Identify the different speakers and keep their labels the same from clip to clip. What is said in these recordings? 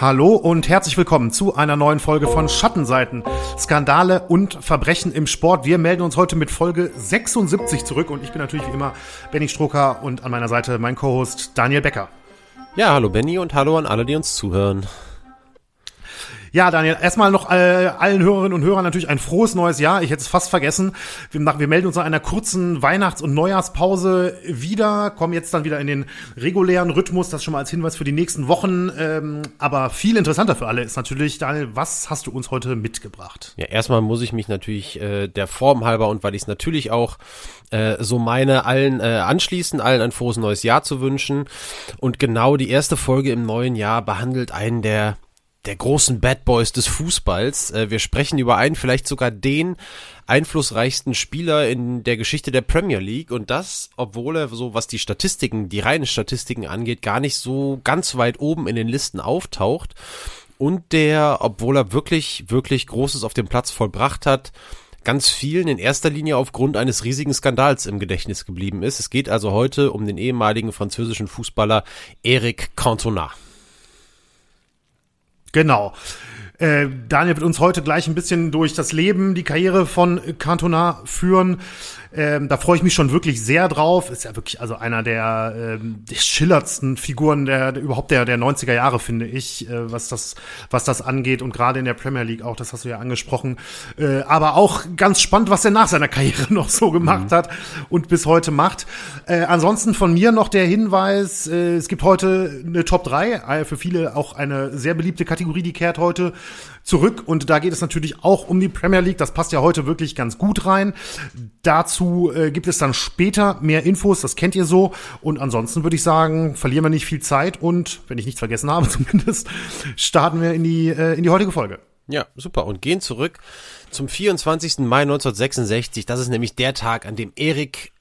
Speaker 1: Hallo und herzlich willkommen zu einer neuen Folge von Schattenseiten, Skandale und Verbrechen im Sport. Wir melden uns heute mit Folge 76 zurück und ich bin natürlich wie immer Benny Stroker und an meiner Seite mein Co-Host Daniel Becker.
Speaker 2: Ja, hallo Benny und hallo an alle, die uns zuhören.
Speaker 1: Ja, Daniel, erstmal noch äh, allen Hörerinnen und Hörern natürlich ein frohes neues Jahr. Ich hätte es fast vergessen. Wir, wir melden uns nach einer kurzen Weihnachts- und Neujahrspause wieder, kommen jetzt dann wieder in den regulären Rhythmus. Das schon mal als Hinweis für die nächsten Wochen. Ähm, aber viel interessanter für alle ist natürlich, Daniel, was hast du uns heute mitgebracht?
Speaker 2: Ja, erstmal muss ich mich natürlich äh, der Form halber und weil ich es natürlich auch äh, so meine, allen äh, anschließen, allen ein frohes neues Jahr zu wünschen. Und genau die erste Folge im neuen Jahr behandelt einen der der großen Bad Boys des Fußballs. Äh, wir sprechen über einen, vielleicht sogar den einflussreichsten Spieler in der Geschichte der Premier League und das, obwohl er so, was die Statistiken, die reinen Statistiken angeht, gar nicht so ganz weit oben in den Listen auftaucht und der, obwohl er wirklich, wirklich Großes auf dem Platz vollbracht hat, ganz vielen in erster Linie aufgrund eines riesigen Skandals im Gedächtnis geblieben ist. Es geht also heute um den ehemaligen französischen Fußballer Eric Cantona.
Speaker 1: Genau. Äh, Daniel wird uns heute gleich ein bisschen durch das Leben, die Karriere von Cantona führen. Ähm, da freue ich mich schon wirklich sehr drauf. Ist ja wirklich also einer der, ähm, der schillerndsten Figuren der, der überhaupt der, der 90er Jahre, finde ich, äh, was das, was das angeht. Und gerade in der Premier League auch, das hast du ja angesprochen. Äh, aber auch ganz spannend, was er nach seiner Karriere noch so gemacht mhm. hat und bis heute macht. Äh, ansonsten von mir noch der Hinweis, äh, es gibt heute eine Top 3, äh, für viele auch eine sehr beliebte Kategorie, die kehrt heute zurück. Und da geht es natürlich auch um die Premier League. Das passt ja heute wirklich ganz gut rein. Dazu äh, gibt es dann später mehr Infos, das kennt ihr so. Und ansonsten würde ich sagen, verlieren wir nicht viel Zeit und, wenn ich nichts vergessen habe zumindest, starten wir in die, äh, in die heutige Folge.
Speaker 2: Ja, super. Und gehen zurück zum 24. Mai 1966. Das ist nämlich der Tag, an dem Eric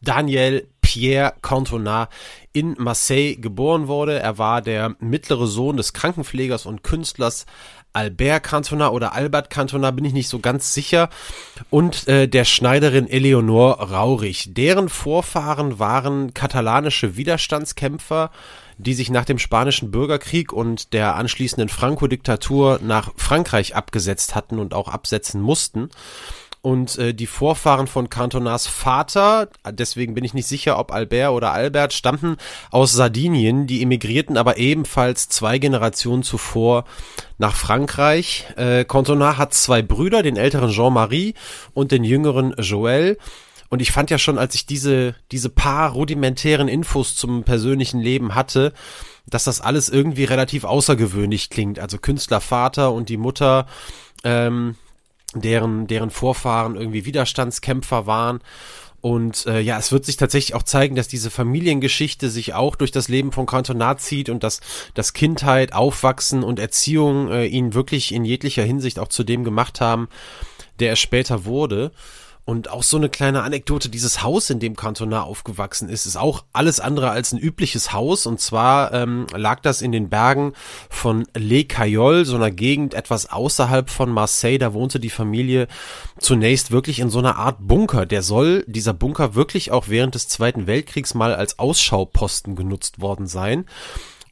Speaker 2: Daniel Pierre Cantona in Marseille geboren wurde. Er war der mittlere Sohn des Krankenpflegers und Künstlers Albert Cantona oder Albert Cantona, bin ich nicht so ganz sicher, und äh, der Schneiderin Eleonore Raurich. Deren Vorfahren waren katalanische Widerstandskämpfer, die sich nach dem Spanischen Bürgerkrieg und der anschließenden Franco-Diktatur nach Frankreich abgesetzt hatten und auch absetzen mussten. Und äh, die Vorfahren von Cantonas Vater, deswegen bin ich nicht sicher, ob Albert oder Albert, stammten aus Sardinien. Die emigrierten aber ebenfalls zwei Generationen zuvor nach Frankreich. Äh, Cantona hat zwei Brüder, den älteren Jean-Marie und den jüngeren Joël. Und ich fand ja schon, als ich diese, diese paar rudimentären Infos zum persönlichen Leben hatte, dass das alles irgendwie relativ außergewöhnlich klingt. Also Künstlervater und die Mutter, ähm, deren, deren Vorfahren irgendwie Widerstandskämpfer waren. Und äh, ja, es wird sich tatsächlich auch zeigen, dass diese Familiengeschichte sich auch durch das Leben von Cantona zieht und dass das Kindheit, Aufwachsen und Erziehung äh, ihn wirklich in jeglicher Hinsicht auch zu dem gemacht haben, der er später wurde. Und auch so eine kleine Anekdote, dieses Haus, in dem Cantona aufgewachsen ist, ist auch alles andere als ein übliches Haus. Und zwar ähm, lag das in den Bergen von Les Cayoles, so einer Gegend etwas außerhalb von Marseille. Da wohnte die Familie zunächst wirklich in so einer Art Bunker. Der soll, dieser Bunker, wirklich auch während des Zweiten Weltkriegs mal als Ausschauposten genutzt worden sein.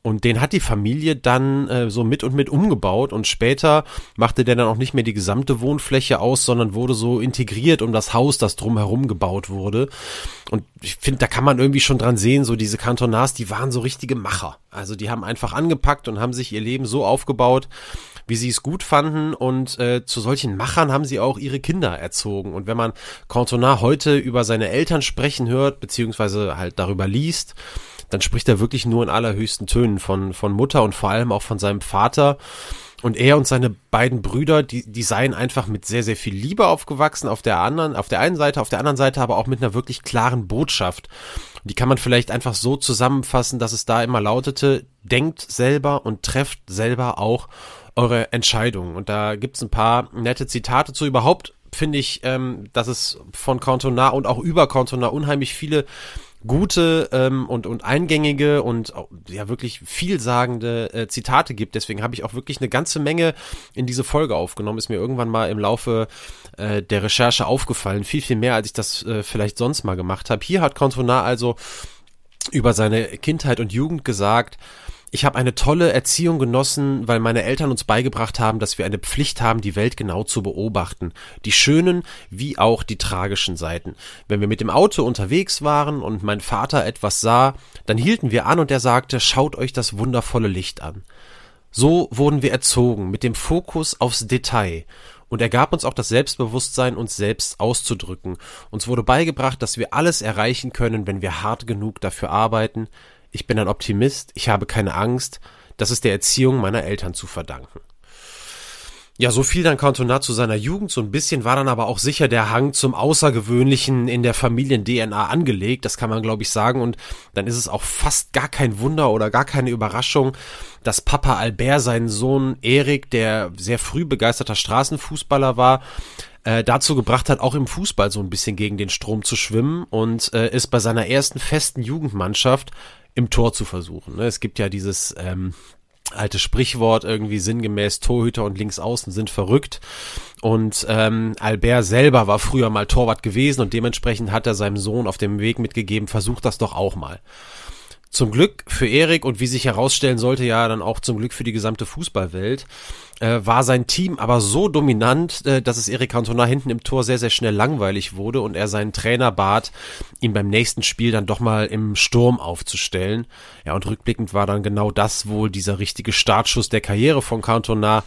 Speaker 2: Und den hat die Familie dann äh, so mit und mit umgebaut und später machte der dann auch nicht mehr die gesamte Wohnfläche aus, sondern wurde so integriert um das Haus, das drumherum gebaut wurde. Und ich finde, da kann man irgendwie schon dran sehen, so diese Kantonars, die waren so richtige Macher. Also die haben einfach angepackt und haben sich ihr Leben so aufgebaut, wie sie es gut fanden und äh, zu solchen Machern haben sie auch ihre Kinder erzogen. Und wenn man Cantona heute über seine Eltern sprechen hört, beziehungsweise halt darüber liest, dann spricht er wirklich nur in allerhöchsten Tönen von, von Mutter und vor allem auch von seinem Vater. Und er und seine beiden Brüder, die, die seien einfach mit sehr, sehr viel Liebe aufgewachsen auf der anderen, auf der einen Seite, auf der anderen Seite aber auch mit einer wirklich klaren Botschaft. Die kann man vielleicht einfach so zusammenfassen, dass es da immer lautete, denkt selber und trefft selber auch eure Entscheidungen. Und da gibt's ein paar nette Zitate zu. Überhaupt finde ich, ähm, dass es von Cantona und auch über Cantona unheimlich viele gute ähm, und, und eingängige und ja wirklich vielsagende äh, Zitate gibt. Deswegen habe ich auch wirklich eine ganze Menge in diese Folge aufgenommen. Ist mir irgendwann mal im Laufe äh, der Recherche aufgefallen. Viel, viel mehr, als ich das äh, vielleicht sonst mal gemacht habe. Hier hat Cantona also über seine Kindheit und Jugend gesagt, Ich habe eine tolle Erziehung genossen, weil meine Eltern uns beigebracht haben, dass wir eine Pflicht haben, die Welt genau zu beobachten. Die schönen wie auch die tragischen Seiten. Wenn wir mit dem Auto unterwegs waren und mein Vater etwas sah, dann hielten wir an und er sagte, schaut euch das wundervolle Licht an. So wurden wir erzogen, mit dem Fokus aufs Detail. Und er gab uns auch das Selbstbewusstsein, uns selbst auszudrücken. Uns wurde beigebracht, dass wir alles erreichen können, wenn wir hart genug dafür arbeiten. Ich bin ein Optimist, ich habe keine Angst. Das ist der Erziehung meiner Eltern zu verdanken. Ja, so viel dann Cantona zu seiner Jugend. So ein bisschen war dann aber auch sicher der Hang zum Außergewöhnlichen in der Familien-DNA angelegt. Das kann man, glaube ich, sagen. Und dann ist es auch fast gar kein Wunder oder gar keine Überraschung, dass Papa Albert seinen Sohn Erik, der sehr früh begeisterter Straßenfußballer war, äh, dazu gebracht hat, auch im Fußball so ein bisschen gegen den Strom zu schwimmen und äh, ist bei seiner ersten festen Jugendmannschaft im Tor zu versuchen. Ne? Es gibt ja dieses ähm, alte Sprichwort irgendwie sinngemäß Torhüter und Linksaußen sind verrückt und ähm, Albert selber war früher mal Torwart gewesen und dementsprechend hat er seinem Sohn auf dem Weg mitgegeben, versucht das doch auch mal. Zum Glück für Erik und wie sich herausstellen sollte, ja dann auch zum Glück für die gesamte Fußballwelt, äh, war sein Team aber so dominant, äh, dass es Erik Cantona hinten im Tor sehr, sehr schnell langweilig wurde und er seinen Trainer bat, ihn beim nächsten Spiel dann doch mal im Sturm aufzustellen. Ja, und rückblickend war dann genau das wohl dieser richtige Startschuss der Karriere von Cantona,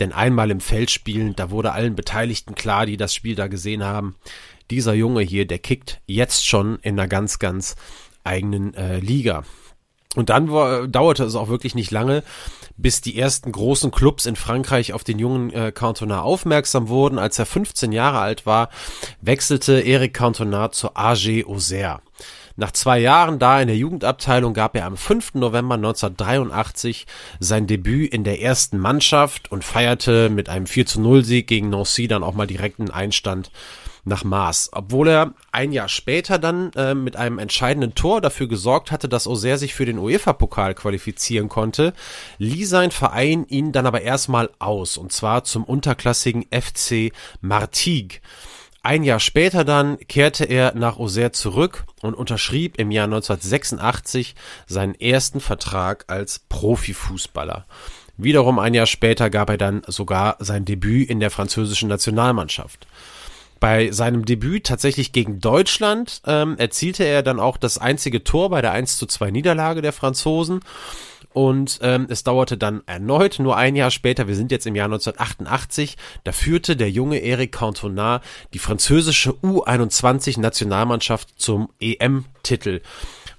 Speaker 2: denn einmal im Feld spielen, da wurde allen Beteiligten klar, die das Spiel da gesehen haben, dieser Junge hier, der kickt jetzt schon in einer ganz, ganz eigenen äh, Liga. Und dann war, dauerte es auch wirklich nicht lange, bis die ersten großen Clubs in Frankreich auf den jungen äh, Cantona aufmerksam wurden. Als er 15 Jahre alt war, wechselte Eric Cantona zur AG Auxerre. Nach zwei Jahren da in der Jugendabteilung gab er am 5. November 1983 sein Debüt in der ersten Mannschaft und feierte mit einem 4 zu 0 Sieg gegen Nancy dann auch mal direkten Einstand nach Maß, obwohl er ein Jahr später dann äh, mit einem entscheidenden Tor dafür gesorgt hatte, dass Auxerre sich für den UEFA-Pokal qualifizieren konnte, ließ sein Verein ihn dann aber erstmal aus, und zwar zum unterklassigen FC Martigues. Ein Jahr später dann kehrte er nach Auxerre zurück und unterschrieb im Jahr 1986 seinen ersten Vertrag als Profifußballer. Wiederum ein Jahr später gab er dann sogar sein Debüt in der französischen Nationalmannschaft. Bei seinem Debüt tatsächlich gegen Deutschland ähm, erzielte er dann auch das einzige Tor bei der 1 zu 2 Niederlage der Franzosen. Und ähm, es dauerte dann erneut, nur ein Jahr später, wir sind jetzt im Jahr 1988, da führte der junge Eric Cantona die französische U21-Nationalmannschaft zum EM-Titel.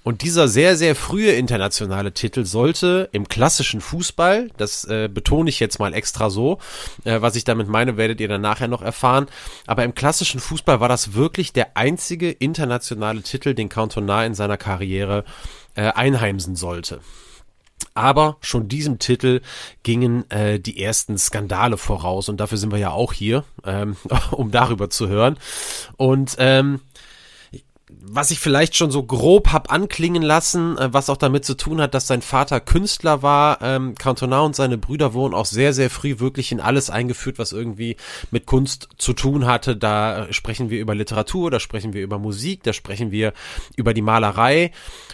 Speaker 2: Und dieser sehr, sehr frühe internationale Titel sollte im klassischen Fußball, das äh, betone ich jetzt mal extra so, äh, was ich damit meine, werdet ihr dann nachher noch erfahren, aber im klassischen Fußball war das wirklich der einzige internationale Titel, den Cantona in seiner Karriere äh, einheimsen sollte. Aber schon diesem Titel gingen äh, die ersten Skandale voraus und dafür sind wir ja auch hier, ähm, um darüber zu hören. Und ähm, was ich vielleicht schon so grob hab anklingen lassen, äh, was auch damit zu tun hat, dass sein Vater Künstler war. Ähm, Cantona und seine Brüder wurden auch sehr, sehr früh wirklich in alles eingeführt, was irgendwie mit Kunst zu tun hatte. Da sprechen wir über Literatur, da sprechen wir über Musik, da sprechen wir über die Malerei.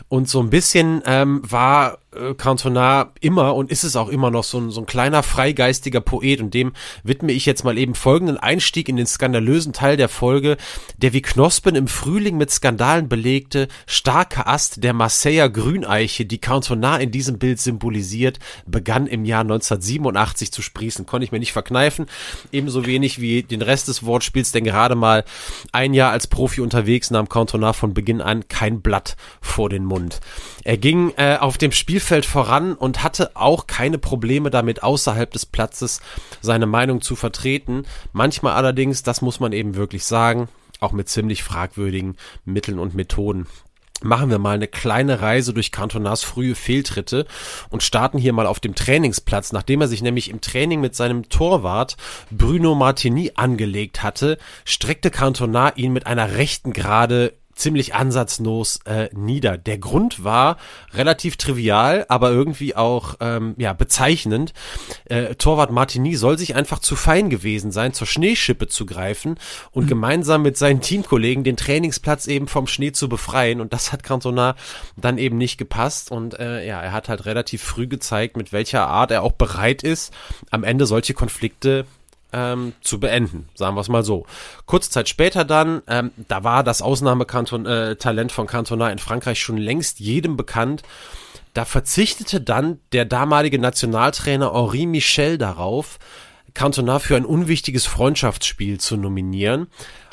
Speaker 2: Und so ein bisschen ähm, war äh, Cantona immer und ist es auch immer noch so ein, so ein kleiner freigeistiger Poet und dem widme ich jetzt mal eben folgenden Einstieg in den skandalösen Teil der Folge, der wie Knospen im Frühling mit Skandalen belegte, starke Ast der Marseiller Grüneiche, die Cantona in diesem Bild symbolisiert, begann im Jahr 1987 zu sprießen. Konnte ich mir nicht verkneifen, ebenso wenig wie den Rest des Wortspiels, denn gerade mal ein Jahr als Profi unterwegs nahm Cantona von Beginn an kein Blatt vor den Mund. Er ging äh, auf dem Spielfeld voran und hatte auch keine Probleme damit, außerhalb des Platzes seine Meinung zu vertreten. Manchmal allerdings, das muss man eben wirklich sagen, auch mit ziemlich fragwürdigen Mitteln und Methoden machen wir mal eine kleine Reise durch Cantonas frühe Fehltritte und starten hier mal auf dem Trainingsplatz. Nachdem er sich nämlich im Training mit seinem Torwart Bruno Martini angelegt hatte, streckte Cantona ihn mit einer rechten Gerade ziemlich ansatzlos äh, nieder. Der Grund war relativ trivial, aber irgendwie auch ähm, ja bezeichnend. Äh, Torwart Martini soll sich einfach zu fein gewesen sein, zur Schneeschippe zu greifen und mhm. gemeinsam mit seinen Teamkollegen den Trainingsplatz eben vom Schnee zu befreien. Und das hat Cantona dann eben nicht gepasst. Und äh, ja, er hat halt relativ früh gezeigt, mit welcher Art er auch bereit ist, am Ende solche Konflikte ähm, zu beenden, sagen wir es mal so. Kurze Zeit später dann, ähm, da war das Ausnahmetalent äh, von Cantona in Frankreich schon längst jedem bekannt. Da verzichtete dann der damalige Nationaltrainer Henri Michel darauf, Cantona für ein unwichtiges Freundschaftsspiel zu nominieren.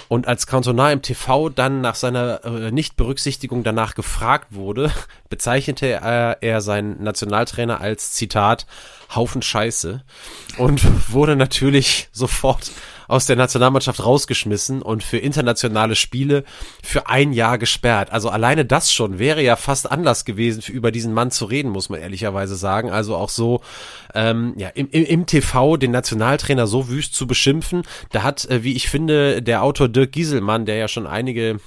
Speaker 2: Und als Cantona im TV dann nach seiner äh, Nichtberücksichtigung danach gefragt wurde, bezeichnete er, er seinen Nationaltrainer als Zitat Haufen Scheiße und wurde natürlich sofort aus der Nationalmannschaft rausgeschmissen und für internationale Spiele für ein Jahr gesperrt. Also alleine das schon wäre ja fast Anlass gewesen, für über diesen Mann zu reden, muss man ehrlicherweise sagen. Also auch so ähm, ja, im, im, im TV den Nationaltrainer so wüst zu beschimpfen. Da hat, äh, wie ich finde, der Autor Dirk Gieselmann, der ja schon einige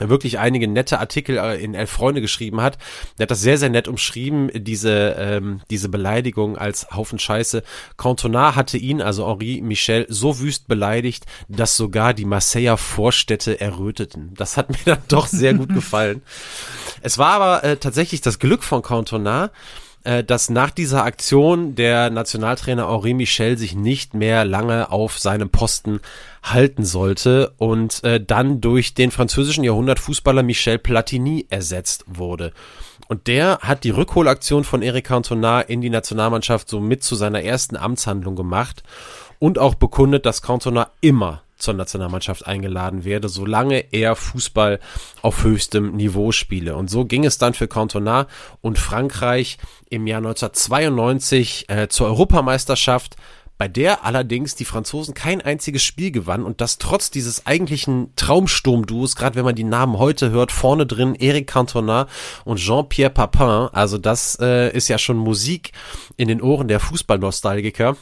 Speaker 2: wirklich einige nette Artikel äh, in Elf Freunde geschrieben hat. Der hat das sehr, sehr nett umschrieben, diese, ähm, diese Beleidigung als Haufen Scheiße. Cantona hatte ihn, also Henri Michel, so wüst beleidigt, dass sogar die Marseiller Vorstädte erröteten. Das hat mir dann doch sehr gut gefallen. Es war aber äh, tatsächlich das Glück von Cantona, äh, dass nach dieser Aktion der Nationaltrainer Henri Michel sich nicht mehr lange auf seinem Posten halten sollte und äh, dann durch den französischen Jahrhundertfußballer Michel Platini ersetzt wurde. Und der hat die Rückholaktion von Eric Cantona in die Nationalmannschaft so mit zu seiner ersten Amtshandlung gemacht und auch bekundet, dass Cantona immer zur Nationalmannschaft eingeladen werde, solange er Fußball auf höchstem Niveau spiele. Und so ging es dann für Cantona und Frankreich im Jahr 1992 äh, zur Europameisterschaft, bei der allerdings die Franzosen kein einziges Spiel gewannen und das trotz dieses eigentlichen Traumsturmduos, gerade wenn man die Namen heute hört, vorne drin Eric Cantona und Jean-Pierre Papin, also das äh, ist ja schon Musik in den Ohren der Fußballnostalgiker.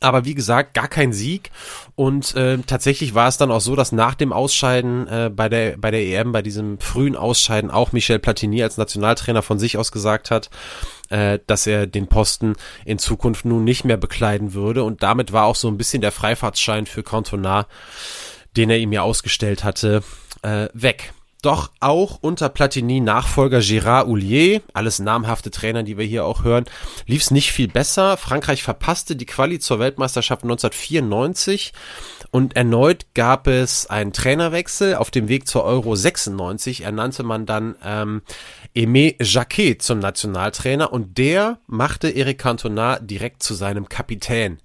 Speaker 2: Aber wie gesagt, gar kein Sieg. Und äh, tatsächlich war es dann auch so, dass nach dem Ausscheiden äh, bei, der, bei der EM, bei diesem frühen Ausscheiden, auch Michel Platini als Nationaltrainer von sich aus gesagt hat, äh, dass er den Posten in Zukunft nun nicht mehr bekleiden würde. Und damit war auch so ein bisschen der Freifahrtsschein für Cantona, den er ihm ja ausgestellt hatte, äh, weg. Doch auch unter Platini Nachfolger Gérard Houllier, alles namhafte Trainer, die wir hier auch hören, lief es nicht viel besser. Frankreich verpasste die Quali zur Weltmeisterschaft 1994 und erneut gab es einen Trainerwechsel auf dem Weg zur Euro 96. Ernannte man dann ähm, Aimé Jacquet zum Nationaltrainer und der machte Eric Cantona direkt zu seinem Kapitän.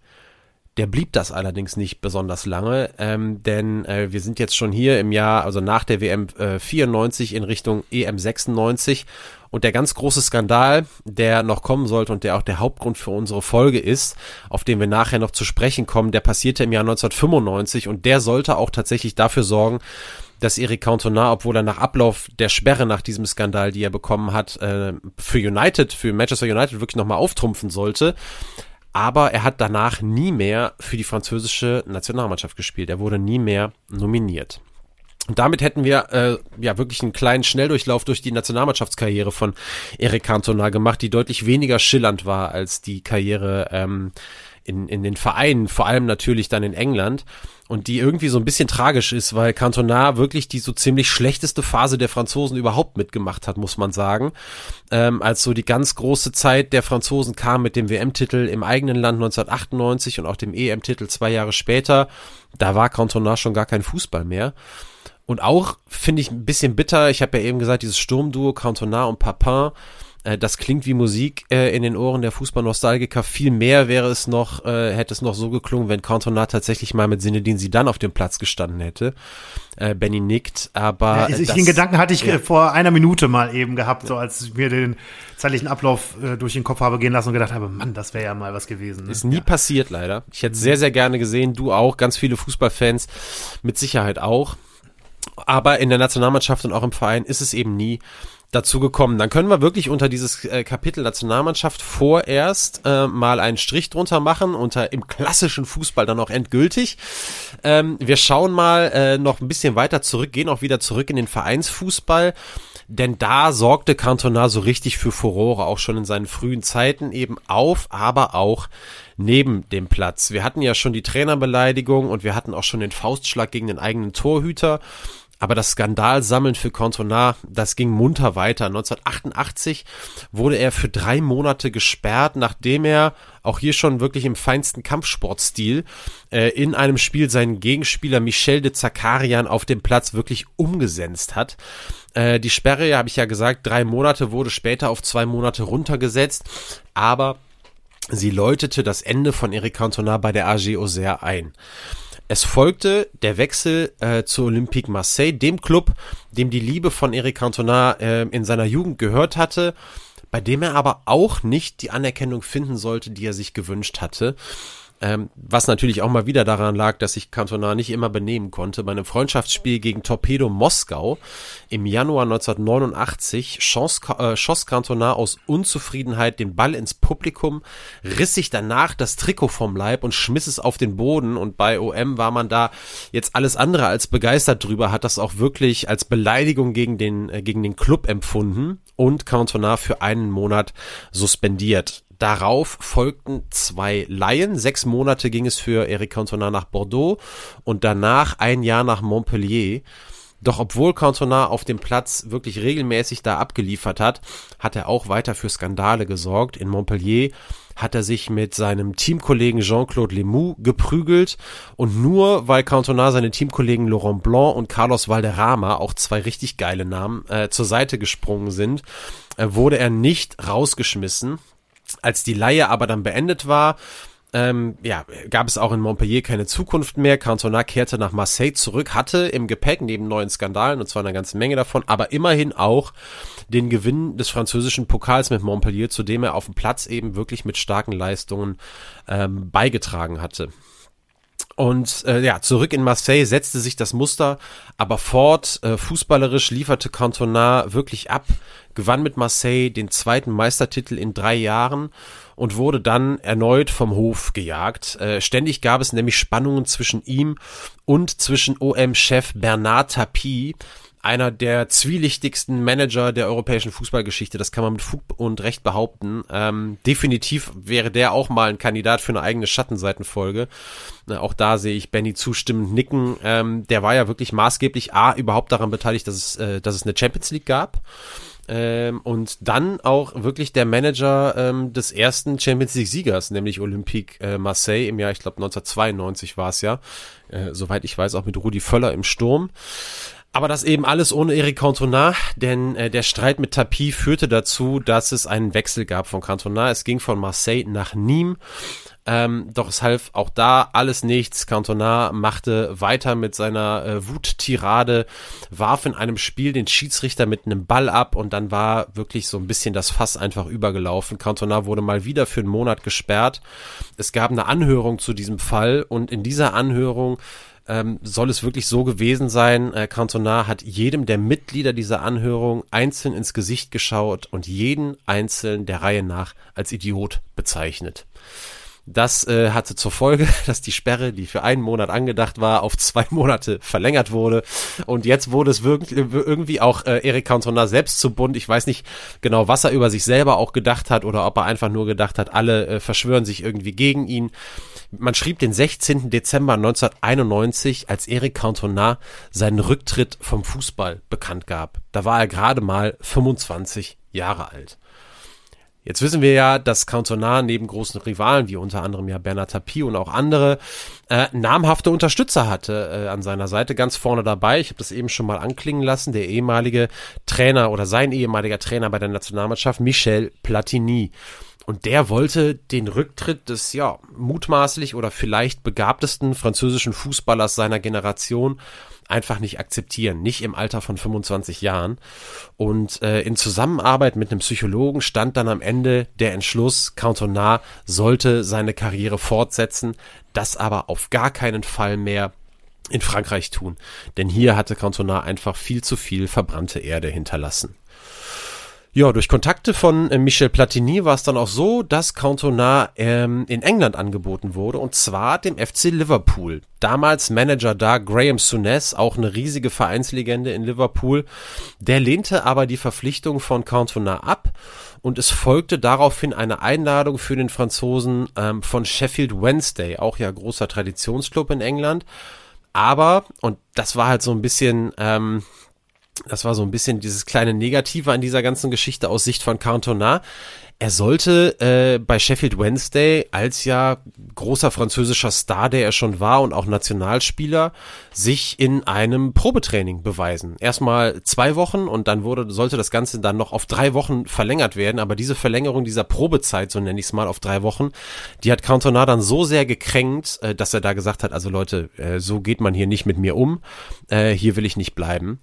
Speaker 2: Der blieb das allerdings nicht besonders lange, ähm, denn äh, wir sind jetzt schon hier im Jahr, also nach der WM äh, 94 in Richtung EM 96 und der ganz große Skandal, der noch kommen sollte und der auch der Hauptgrund für unsere Folge ist, auf den wir nachher noch zu sprechen kommen, der passierte im Jahr 1995 und der sollte auch tatsächlich dafür sorgen, dass Eric Cantona, obwohl er nach Ablauf der Sperre nach diesem Skandal, die er bekommen hat, äh, für United, für Manchester United wirklich nochmal auftrumpfen sollte aber er hat danach nie mehr für die französische Nationalmannschaft gespielt. Er wurde nie mehr nominiert. Und damit hätten wir äh, ja wirklich einen kleinen Schnelldurchlauf durch die Nationalmannschaftskarriere von Eric Cantona gemacht, die deutlich weniger schillernd war als die Karriere ähm, in, in den Vereinen, vor allem natürlich dann in England und die irgendwie so ein bisschen tragisch ist, weil Cantona wirklich die so ziemlich schlechteste Phase der Franzosen überhaupt mitgemacht hat, muss man sagen. Ähm, als so die ganz große Zeit der Franzosen kam mit dem WM-Titel im eigenen Land 1998 und auch dem EM-Titel zwei Jahre später, da war Cantona schon gar kein Fußball mehr. Und auch finde ich ein bisschen bitter, ich habe ja eben gesagt, dieses Sturmduo Cantona und Papin, äh, das klingt wie Musik äh, in den Ohren der Fußballnostalgiker. Viel mehr wäre es noch, äh, hätte es noch so geklungen, wenn Cantona tatsächlich mal mit Sinedin dann auf dem Platz gestanden hätte. Äh, Benny nickt, aber.
Speaker 1: Ja, ich, das, den Gedanken hatte ich ja. vor einer Minute mal eben gehabt, so als ich mir den zeitlichen Ablauf äh, durch den Kopf habe gehen lassen und gedacht habe, Mann, das wäre ja mal was gewesen.
Speaker 2: Ne? Ist nie ja. passiert, leider. Ich hätte sehr, sehr gerne gesehen, du auch, ganz viele Fußballfans mit Sicherheit auch. Aber in der Nationalmannschaft und auch im Verein ist es eben nie dazu gekommen. Dann können wir wirklich unter dieses äh, Kapitel Nationalmannschaft vorerst äh, mal einen Strich drunter machen, unter im klassischen Fußball dann auch endgültig. Ähm, wir schauen mal äh, noch ein bisschen weiter zurück, gehen auch wieder zurück in den Vereinsfußball. Denn da sorgte Cantona so richtig für Furore, auch schon in seinen frühen Zeiten eben auf, aber auch neben dem Platz. Wir hatten ja schon die Trainerbeleidigung und wir hatten auch schon den Faustschlag gegen den eigenen Torhüter. Aber das Skandalsammeln für Cantona, das ging munter weiter. 1988 wurde er für drei Monate gesperrt, nachdem er auch hier schon wirklich im feinsten Kampfsportstil äh, in einem Spiel seinen Gegenspieler Michel de Zakarian auf dem Platz wirklich umgesetzt hat. Äh, die Sperre, habe ich ja gesagt, drei Monate wurde später auf zwei Monate runtergesetzt, aber sie läutete das Ende von Eric Cantona bei der AG Auxerre ein. Es folgte der Wechsel äh, zu Olympique Marseille, dem Club, dem die Liebe von Eric Cantona äh, in seiner Jugend gehört hatte, bei dem er aber auch nicht die Anerkennung finden sollte, die er sich gewünscht hatte. Ähm, was natürlich auch mal wieder daran lag, dass sich Cantona nicht immer benehmen konnte. Bei einem Freundschaftsspiel gegen Torpedo Moskau im Januar 1989 schoss, äh, schoss Cantona aus Unzufriedenheit den Ball ins Publikum, riss sich danach das Trikot vom Leib und schmiss es auf den Boden. Und bei OM war man da jetzt alles andere als begeistert drüber, hat das auch wirklich als Beleidigung gegen den, äh, gegen den Club empfunden und Cantona für einen Monat suspendiert. Darauf folgten zwei Laien. Sechs Monate ging es für Eric Cantona nach Bordeaux und danach ein Jahr nach Montpellier. Doch obwohl Cantona auf dem Platz wirklich regelmäßig da abgeliefert hat, hat er auch weiter für Skandale gesorgt. In Montpellier hat er sich mit seinem Teamkollegen Jean-Claude Lemoux geprügelt und nur weil Cantona seine Teamkollegen Laurent Blanc und Carlos Valderrama, auch zwei richtig geile Namen, äh, zur Seite gesprungen sind, äh, wurde er nicht rausgeschmissen. Als die Leihe aber dann beendet war, ähm, ja, gab es auch in Montpellier keine Zukunft mehr. Cantona kehrte nach Marseille zurück, hatte im Gepäck neben neuen Skandalen, und zwar eine ganze Menge davon, aber immerhin auch den Gewinn des französischen Pokals mit Montpellier, zu dem er auf dem Platz eben wirklich mit starken Leistungen ähm, beigetragen hatte. Und äh, ja, zurück in Marseille setzte sich das Muster, aber fort. Äh, fußballerisch lieferte Cantona wirklich ab, gewann mit Marseille den zweiten Meistertitel in drei Jahren und wurde dann erneut vom Hof gejagt. Äh, ständig gab es nämlich Spannungen zwischen ihm und zwischen OM-Chef Bernard Tapie, einer der zwielichtigsten Manager der europäischen Fußballgeschichte. Das kann man mit Fug und Recht behaupten. Ähm, definitiv wäre der auch mal ein Kandidat für eine eigene Schattenseitenfolge. Äh, auch da sehe ich Benny zustimmend nicken. Ähm, der war ja wirklich maßgeblich A, überhaupt daran beteiligt, dass es, äh, dass es eine Champions League gab. Ähm, und dann auch wirklich der Manager ähm, des ersten Champions League Siegers, nämlich Olympique äh, Marseille im Jahr, ich glaube 1992 war es ja, äh, soweit ich weiß, auch mit Rudi Völler im Sturm. Aber das eben alles ohne Eric Cantona, denn äh, der Streit mit Tapie führte dazu, dass es einen Wechsel gab von Cantona. Es ging von Marseille nach Nîmes. Ähm, doch es half auch da alles nichts. Cantona machte weiter mit seiner äh, Wuttirade, warf in einem Spiel den Schiedsrichter mit einem Ball ab und dann war wirklich so ein bisschen das Fass einfach übergelaufen. Cantona wurde mal wieder für einen Monat gesperrt. Es gab eine Anhörung zu diesem Fall und in dieser Anhörung ähm, soll es wirklich so gewesen sein. Äh, Cantona hat jedem der Mitglieder dieser Anhörung einzeln ins Gesicht geschaut und jeden einzeln der Reihe nach als Idiot bezeichnet. Das äh, hatte zur Folge, dass die Sperre, die für einen Monat angedacht war, auf zwei Monate verlängert wurde. Und jetzt wurde es wirklich, irgendwie auch äh, Eric Cantona selbst zu bunt. Ich weiß nicht genau, was er über sich selber auch gedacht hat oder ob er einfach nur gedacht hat, alle äh, verschwören sich irgendwie gegen ihn. Man schrieb den 16. Dezember 1991, als Eric Cantona seinen Rücktritt vom Fußball bekannt gab. Da war er gerade mal 25 Jahre alt. Jetzt wissen wir ja, dass Cantona neben großen Rivalen, wie unter anderem ja Bernard Tapie und auch andere, äh, namhafte Unterstützer hatte äh, an seiner Seite, ganz vorne dabei. Ich habe das eben schon mal anklingen lassen, der ehemalige Trainer oder sein ehemaliger Trainer bei der Nationalmannschaft, Michel Platini. Und der wollte den Rücktritt des, ja, mutmaßlich oder vielleicht begabtesten französischen Fußballers seiner Generation einfach nicht akzeptieren, nicht im Alter von 25 Jahren. Und äh, in Zusammenarbeit mit einem Psychologen stand dann am Ende der Entschluss, Cantona sollte seine Karriere fortsetzen, das aber auf gar keinen Fall mehr in Frankreich tun. Denn hier hatte Cantona einfach viel zu viel verbrannte Erde hinterlassen. Ja, durch Kontakte von äh, Michel Platini war es dann auch so, dass Cantona ähm, in England angeboten wurde und zwar dem FC Liverpool. Damals Manager da Graham Souness, auch eine riesige Vereinslegende in Liverpool. Der lehnte aber die Verpflichtung von Cantona ab und es folgte daraufhin eine Einladung für den Franzosen ähm, von Sheffield Wednesday, auch ja großer Traditionsclub in England. Aber, und das war halt so ein bisschen, ähm, das war so ein bisschen dieses kleine Negative an dieser ganzen Geschichte aus Sicht von Cantona. Er sollte äh, bei Sheffield Wednesday als ja großer französischer Star, der er schon war und auch Nationalspieler, sich in einem Probetraining beweisen. Erstmal zwei Wochen und dann wurde, sollte das Ganze dann noch auf drei Wochen verlängert werden. Aber diese Verlängerung dieser Probezeit, so nenne ich es mal, auf drei Wochen, die hat Cantona dann so sehr gekränkt, äh, dass er da gesagt hat, also Leute, äh, so geht man hier nicht mit mir um, äh, hier will ich nicht bleiben.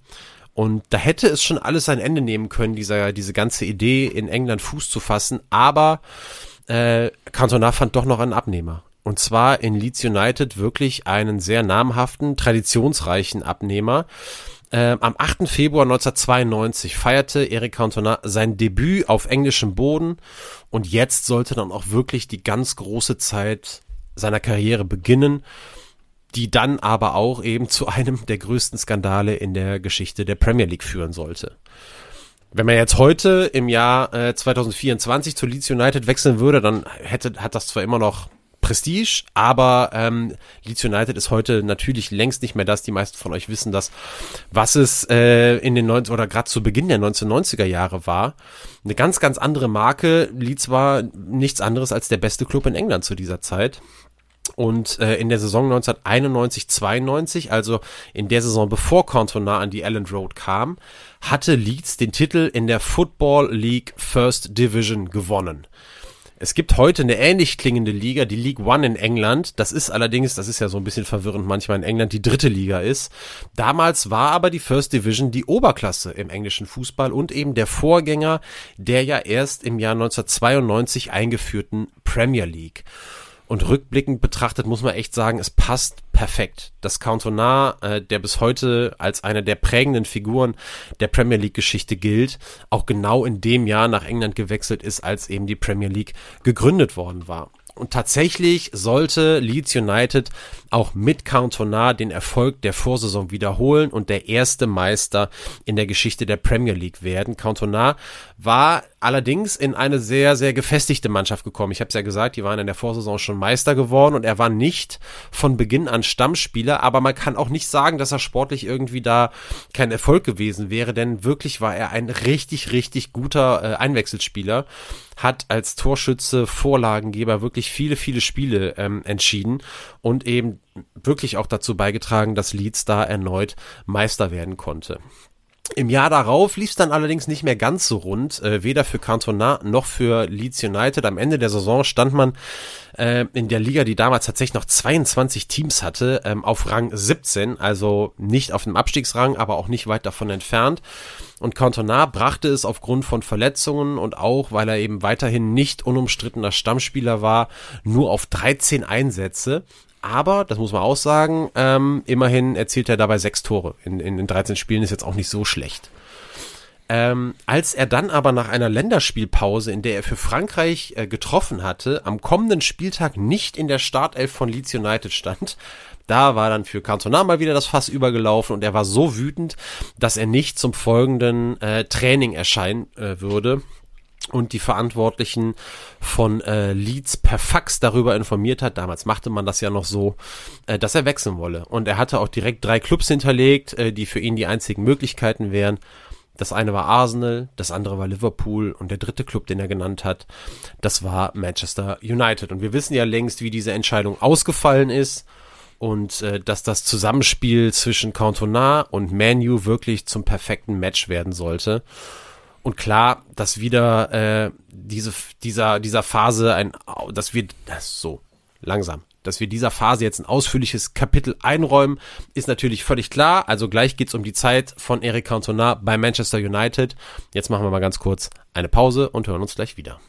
Speaker 2: Und da hätte es schon alles ein Ende nehmen können, dieser, diese ganze Idee in England Fuß zu fassen. Aber äh, Cantona fand doch noch einen Abnehmer. Und zwar in Leeds United wirklich einen sehr namhaften, traditionsreichen Abnehmer. Äh, am 8. Februar 1992 feierte Eric Cantona sein Debüt auf englischem Boden und jetzt sollte dann auch wirklich die ganz große Zeit seiner Karriere beginnen die dann aber auch eben zu einem der größten Skandale in der Geschichte der Premier League führen sollte. Wenn man jetzt heute im Jahr äh, 2024 zu Leeds United wechseln würde, dann hätte hat das zwar immer noch Prestige, aber ähm, Leeds United ist heute natürlich längst nicht mehr das. Die meisten von euch wissen das, was es äh, in den 90 oder gerade zu Beginn der 1990er Jahre war. Eine ganz, ganz andere Marke. Leeds war nichts anderes als der beste Club in England zu dieser Zeit. Und äh, in der Saison 1991-92, also in der Saison bevor Cantona an die Elland Road kam, hatte Leeds den Titel in der Football League First Division gewonnen. Es gibt heute eine ähnlich klingende Liga, die League One in England. Das ist allerdings, das ist ja so ein bisschen verwirrend manchmal in England, die dritte Liga ist. Damals war aber die First Division die Oberklasse im englischen Fußball und eben der Vorgänger der ja erst im Jahr 1992 eingeführten Premier League. Und rückblickend betrachtet muss man echt sagen, es passt perfekt. Das Cantona, äh, der bis heute als eine der prägenden Figuren der Premier League Geschichte gilt, auch genau in dem Jahr nach England gewechselt ist, als eben die Premier League gegründet worden war. Und tatsächlich sollte Leeds United auch mit Cantona den Erfolg der Vorsaison wiederholen und der erste Meister in der Geschichte der Premier League werden. Cantona war allerdings in eine sehr, sehr gefestigte Mannschaft gekommen. Ich habe es ja gesagt, die waren in der Vorsaison schon Meister geworden und er war nicht von Beginn an Stammspieler, aber man kann auch nicht sagen, dass er sportlich irgendwie da kein Erfolg gewesen wäre, denn wirklich war er ein richtig, richtig guter äh, Einwechselspieler hat als Torschütze, Vorlagengeber wirklich viele, viele Spiele ähm, entschieden und eben wirklich auch dazu beigetragen, dass Leeds da erneut Meister werden konnte. Im Jahr darauf lief es dann allerdings nicht mehr ganz so rund, äh, weder für Cantona noch für Leeds United. Am Ende der Saison stand man äh, in der Liga, die damals tatsächlich noch 22 Teams hatte, ähm, auf Rang 17, also nicht auf dem Abstiegsrang, aber auch nicht weit davon entfernt. Und Cantona brachte es aufgrund von Verletzungen und auch, weil er eben weiterhin nicht unumstrittener Stammspieler war, nur auf 13 Einsätze. Aber, das muss man auch sagen, ähm, immerhin erzielt er dabei sechs Tore. In, in, in 13 Spielen ist jetzt auch nicht so schlecht. Ähm, als er dann aber nach einer Länderspielpause, in der er für Frankreich äh, getroffen hatte, am kommenden Spieltag nicht in der Startelf von Leeds United stand, da war dann für Cantona mal wieder das Fass übergelaufen und er war so wütend, dass er nicht zum folgenden äh, Training erscheinen äh, würde und die Verantwortlichen von äh, Leeds per Fax darüber informiert hat. Damals machte man das ja noch so, äh, dass er wechseln wolle. Und er hatte auch direkt drei Clubs hinterlegt, äh, die für ihn die einzigen Möglichkeiten wären. Das eine war Arsenal, das andere war Liverpool und der dritte Club, den er genannt hat, das war Manchester United. Und wir wissen ja längst, wie diese Entscheidung ausgefallen ist und äh, dass das Zusammenspiel zwischen Cantona und Manu wirklich zum perfekten Match werden sollte. Und klar, dass wieder äh, diese, dieser, dieser Phase ein, dass wir, so, langsam, dass wir dieser Phase jetzt ein ausführliches Kapitel einräumen, ist natürlich völlig klar. Also gleich geht's um die Zeit von Eric Cantona bei Manchester United. Jetzt machen wir mal ganz kurz eine Pause und hören uns gleich wieder.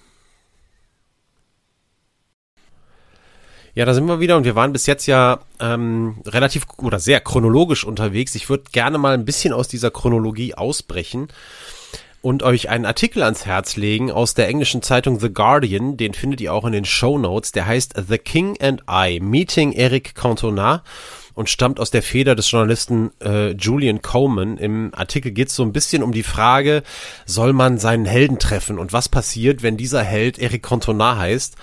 Speaker 2: Ja, da sind wir wieder und wir waren bis jetzt ja ähm, relativ oder sehr chronologisch unterwegs. Ich würde gerne mal ein bisschen aus dieser Chronologie ausbrechen und euch einen Artikel ans Herz legen aus der englischen Zeitung The Guardian. Den findet ihr auch in den Show Notes. Der heißt The King and I, Meeting Eric Cantona und stammt aus der Feder des Journalisten äh, Julian Coleman. Im Artikel geht es so ein bisschen um die Frage, soll man seinen Helden treffen und was passiert, wenn dieser Held Eric Cantona heißt.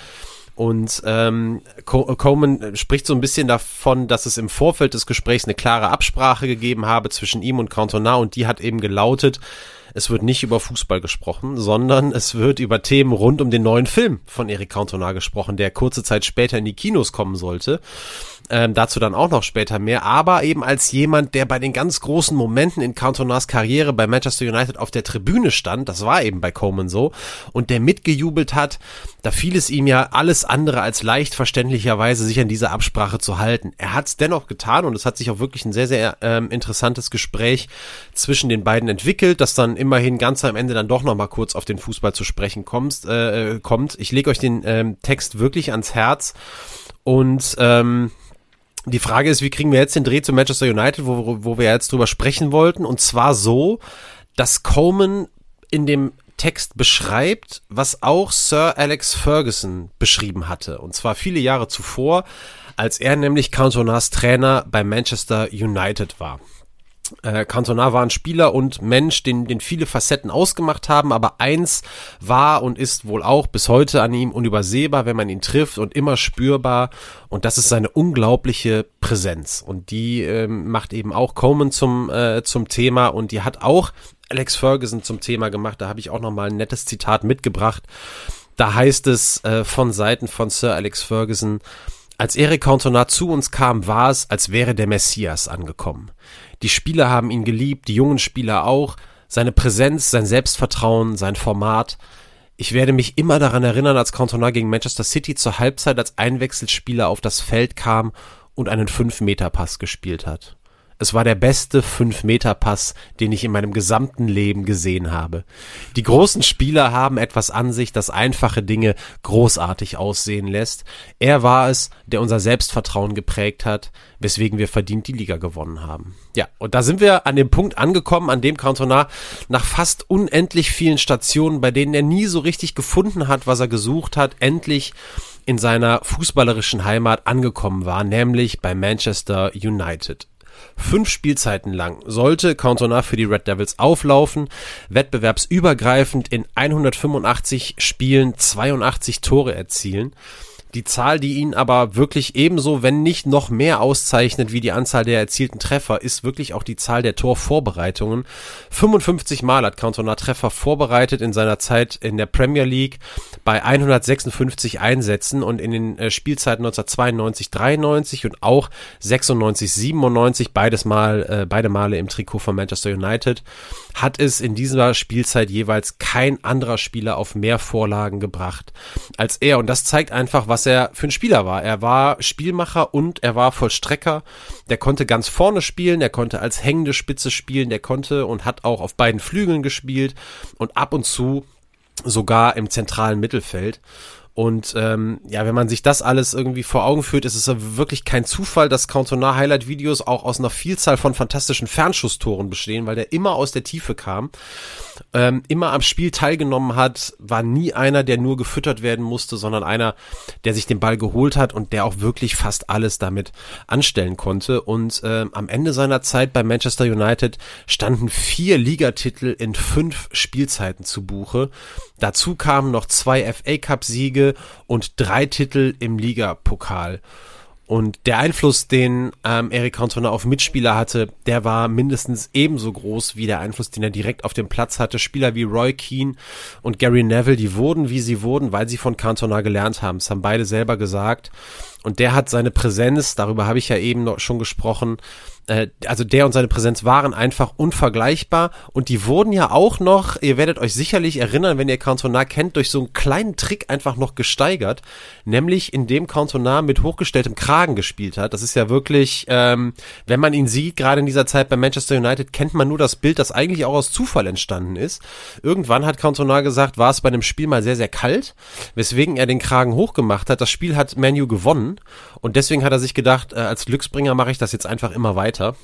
Speaker 2: Und ähm, Coleman spricht so ein bisschen davon, dass es im Vorfeld des Gesprächs eine klare Absprache gegeben habe zwischen ihm und Cantona und die hat eben gelautet, es wird nicht über Fußball gesprochen, sondern es wird über Themen rund um den neuen Film von Eric Cantona gesprochen, der kurze Zeit später in die Kinos kommen sollte. Ähm, dazu dann auch noch später mehr, aber eben als jemand, der bei den ganz großen Momenten in Cantonas Karriere bei Manchester United auf der Tribüne stand, das war eben bei Coleman so, und der mitgejubelt hat, da fiel es ihm ja alles andere als leicht verständlicherweise, sich an diese Absprache zu halten. Er hat es dennoch getan und es hat sich auch wirklich ein sehr, sehr ähm, interessantes Gespräch zwischen den beiden entwickelt, das dann immerhin ganz am Ende dann doch nochmal kurz auf den Fußball zu sprechen kommst, äh, kommt. Ich lege euch den ähm, Text wirklich ans Herz und ähm, die Frage ist, wie kriegen wir jetzt den Dreh zu Manchester United, wo, wo wir jetzt drüber sprechen wollten? Und zwar so, dass Coleman in dem Text beschreibt, was auch Sir Alex Ferguson beschrieben hatte. Und zwar viele Jahre zuvor, als er nämlich Cantonas Trainer bei Manchester United war. Äh, Cantona war ein Spieler und Mensch, den, den viele Facetten ausgemacht haben, aber eins war und ist wohl auch bis heute an ihm unübersehbar, wenn man ihn trifft und immer spürbar. Und das ist seine unglaubliche Präsenz. Und die ähm, macht eben auch Coleman zum, äh, zum Thema. Und die hat auch Alex Ferguson zum Thema gemacht, da habe ich auch nochmal ein nettes Zitat mitgebracht. Da heißt es äh, von Seiten von Sir Alex Ferguson, als Eric Cantona zu uns kam, war es, als wäre der Messias angekommen. Die Spieler haben ihn geliebt, die jungen Spieler auch. Seine Präsenz, sein Selbstvertrauen, sein Format. Ich werde mich immer daran erinnern, als Cantona gegen Manchester City zur Halbzeit als Einwechselspieler auf das Feld kam und einen 5-Meter-Pass gespielt hat. Es war der beste 5-Meter-Pass, den ich in meinem gesamten Leben gesehen habe. Die großen Spieler haben etwas an sich, das einfache Dinge großartig aussehen lässt. Er war es, der unser Selbstvertrauen geprägt hat, weswegen wir verdient die Liga gewonnen haben. Ja, und da sind wir an dem Punkt angekommen, an dem Cantona nach fast unendlich vielen Stationen, bei denen er nie so richtig gefunden hat, was er gesucht hat, endlich in seiner fußballerischen Heimat angekommen war, nämlich bei Manchester United. Fünf Spielzeiten lang sollte Cantona für die Red Devils auflaufen, wettbewerbsübergreifend in 185 Spielen 82 Tore erzielen. Die Zahl, die ihn aber wirklich ebenso, wenn nicht noch mehr auszeichnet wie die Anzahl der erzielten Treffer, ist wirklich auch die Zahl der Torvorbereitungen. 55 Mal hat Cantona Treffer vorbereitet in seiner Zeit in der Premier League bei 156 Einsätzen und in den äh, Spielzeiten 1992, 93 und auch 96, 97, beides Mal, äh, beide Male im Trikot von Manchester United, hat es in dieser Spielzeit jeweils kein anderer Spieler auf mehr Vorlagen gebracht als er. Und das zeigt einfach, was er für ein Spieler war. Er war Spielmacher und er war Vollstrecker. Der konnte ganz vorne spielen, der konnte als hängende Spitze spielen, der konnte und hat auch auf beiden Flügeln gespielt und ab und zu sogar im zentralen Mittelfeld. Und ähm, ja, wenn man sich das alles irgendwie vor Augen führt, ist es wirklich kein Zufall, dass Cantona Highlight-Videos auch aus einer Vielzahl von fantastischen Fernschusstoren bestehen, weil der immer aus der Tiefe kam, ähm, immer am Spiel teilgenommen hat, war nie einer, der nur gefüttert werden musste, sondern einer, der sich den Ball geholt hat und der auch wirklich fast alles damit anstellen konnte. Und ähm, am Ende seiner Zeit bei Manchester United standen vier Ligatitel in fünf Spielzeiten zu Buche. Dazu kamen noch zwei FA Cup Und drei Titel im Ligapokal. Und der Einfluss, den ähm, Eric Cantona auf Mitspieler hatte, der war mindestens ebenso groß wie der Einfluss, den er direkt auf dem Platz hatte. Spieler wie Roy Keane und Gary Neville, die wurden, wie sie wurden, weil sie von Cantona gelernt haben. Das haben beide selber gesagt. Und der hat seine Präsenz, darüber habe ich ja eben noch schon gesprochen, äh, also der und seine Präsenz waren einfach unvergleichbar. Und die wurden ja auch noch, ihr werdet euch sicherlich erinnern, wenn ihr Cantona kennt, durch so einen kleinen Trick einfach noch gesteigert, nämlich indem Cantona mit hochgestelltem Kragen gespielt hat. Das ist ja wirklich, ähm, wenn man ihn sieht, gerade in dieser Zeit bei Manchester United, kennt man nur das Bild, das eigentlich auch aus Zufall entstanden ist. Irgendwann hat Cantona gesagt, war es bei einem Spiel mal sehr, sehr kalt, weswegen er den Kragen hochgemacht hat. Das Spiel hat Manu gewonnen und deswegen hat er sich gedacht, äh, als Glücksbringer mache ich das jetzt einfach immer weiter.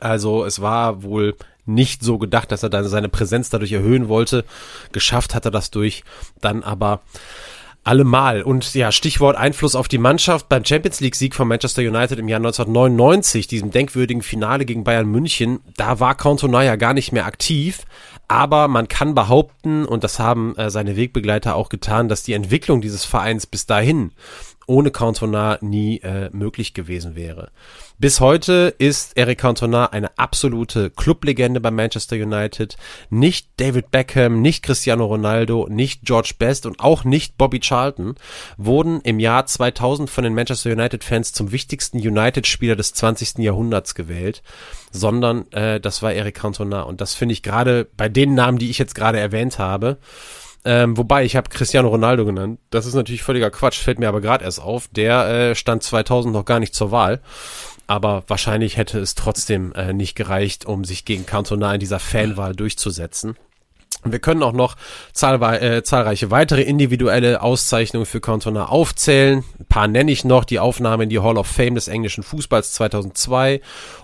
Speaker 2: Also es war wohl nicht so gedacht, dass er dann seine Präsenz dadurch erhöhen wollte. Geschafft hat er das durch dann aber allemal. Und ja, Stichwort Einfluss auf die Mannschaft beim Champions League Sieg von Manchester United im Jahr 1999, diesem denkwürdigen Finale gegen Bayern München, da war Cantona ja gar nicht mehr aktiv. Aber man kann behaupten, und das haben äh, seine Wegbegleiter auch getan, dass die Entwicklung dieses Vereins bis dahin ohne Cantona nie äh, möglich gewesen wäre. Bis heute ist Eric Cantona eine absolute Clublegende bei Manchester United. Nicht David Beckham, nicht Cristiano Ronaldo, nicht George Best und auch nicht Bobby Charlton wurden im Jahr 2000 von den Manchester United Fans zum wichtigsten United-Spieler des 20. Jahrhunderts gewählt, sondern äh, das war Eric Cantona. Und das finde ich gerade bei den Namen, die ich jetzt gerade erwähnt habe, ähm, wobei, ich habe Cristiano Ronaldo genannt. Das ist natürlich völliger Quatsch, fällt mir aber gerade erst auf. Der äh, stand 2000 noch gar nicht zur Wahl. Aber wahrscheinlich hätte es trotzdem äh, nicht gereicht, um sich gegen Cantona in dieser Fanwahl durchzusetzen. Wir können auch noch äh, zahlreiche weitere individuelle Auszeichnungen für Cantona aufzählen. Ein paar nenne ich noch. Die Aufnahme in die Hall of Fame des englischen Fußballs 2002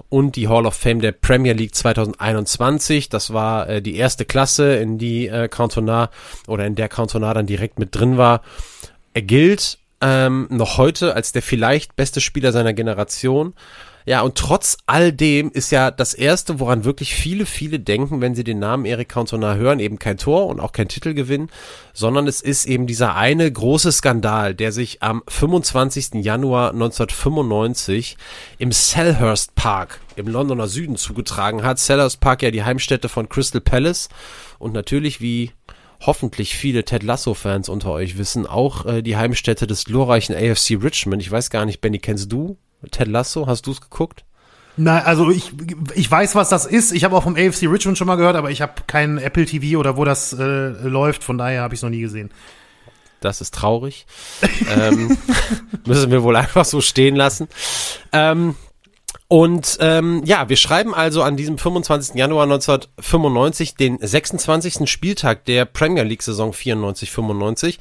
Speaker 2: und die Hall of Fame der Premier League 2021. Das war äh, die erste Klasse, in die äh, Cantona oder in der Cantona dann direkt mit drin war. Er gilt ähm, noch heute als der vielleicht beste Spieler seiner Generation. Ja, und trotz all dem ist ja das erste, woran wirklich viele, viele denken, wenn sie den Namen Eric Cantona hören, eben kein Tor und auch kein Titelgewinn, sondern es ist eben dieser eine große Skandal, der sich am 25. Januar 1995 im Selhurst Park im Londoner Süden zugetragen hat. Selhurst Park ja die Heimstätte von Crystal Palace und natürlich wie hoffentlich viele Ted Lasso-Fans unter euch wissen, auch äh, die Heimstätte des glorreichen AFC Richmond. Ich weiß gar nicht, Benny, kennst du Ted Lasso, hast du es geguckt?
Speaker 1: Nein, also ich, ich weiß, was das ist. Ich habe auch vom AFC Richmond schon mal gehört, aber ich habe keinen Apple TV oder wo das äh, läuft. Von daher habe ich es noch nie gesehen.
Speaker 2: Das ist traurig. ähm, müssen wir wohl einfach so stehen lassen. Ähm, und ähm, ja, wir schreiben also an diesem 25. Januar 1995 den 26. Spieltag der Premier League Saison 94-95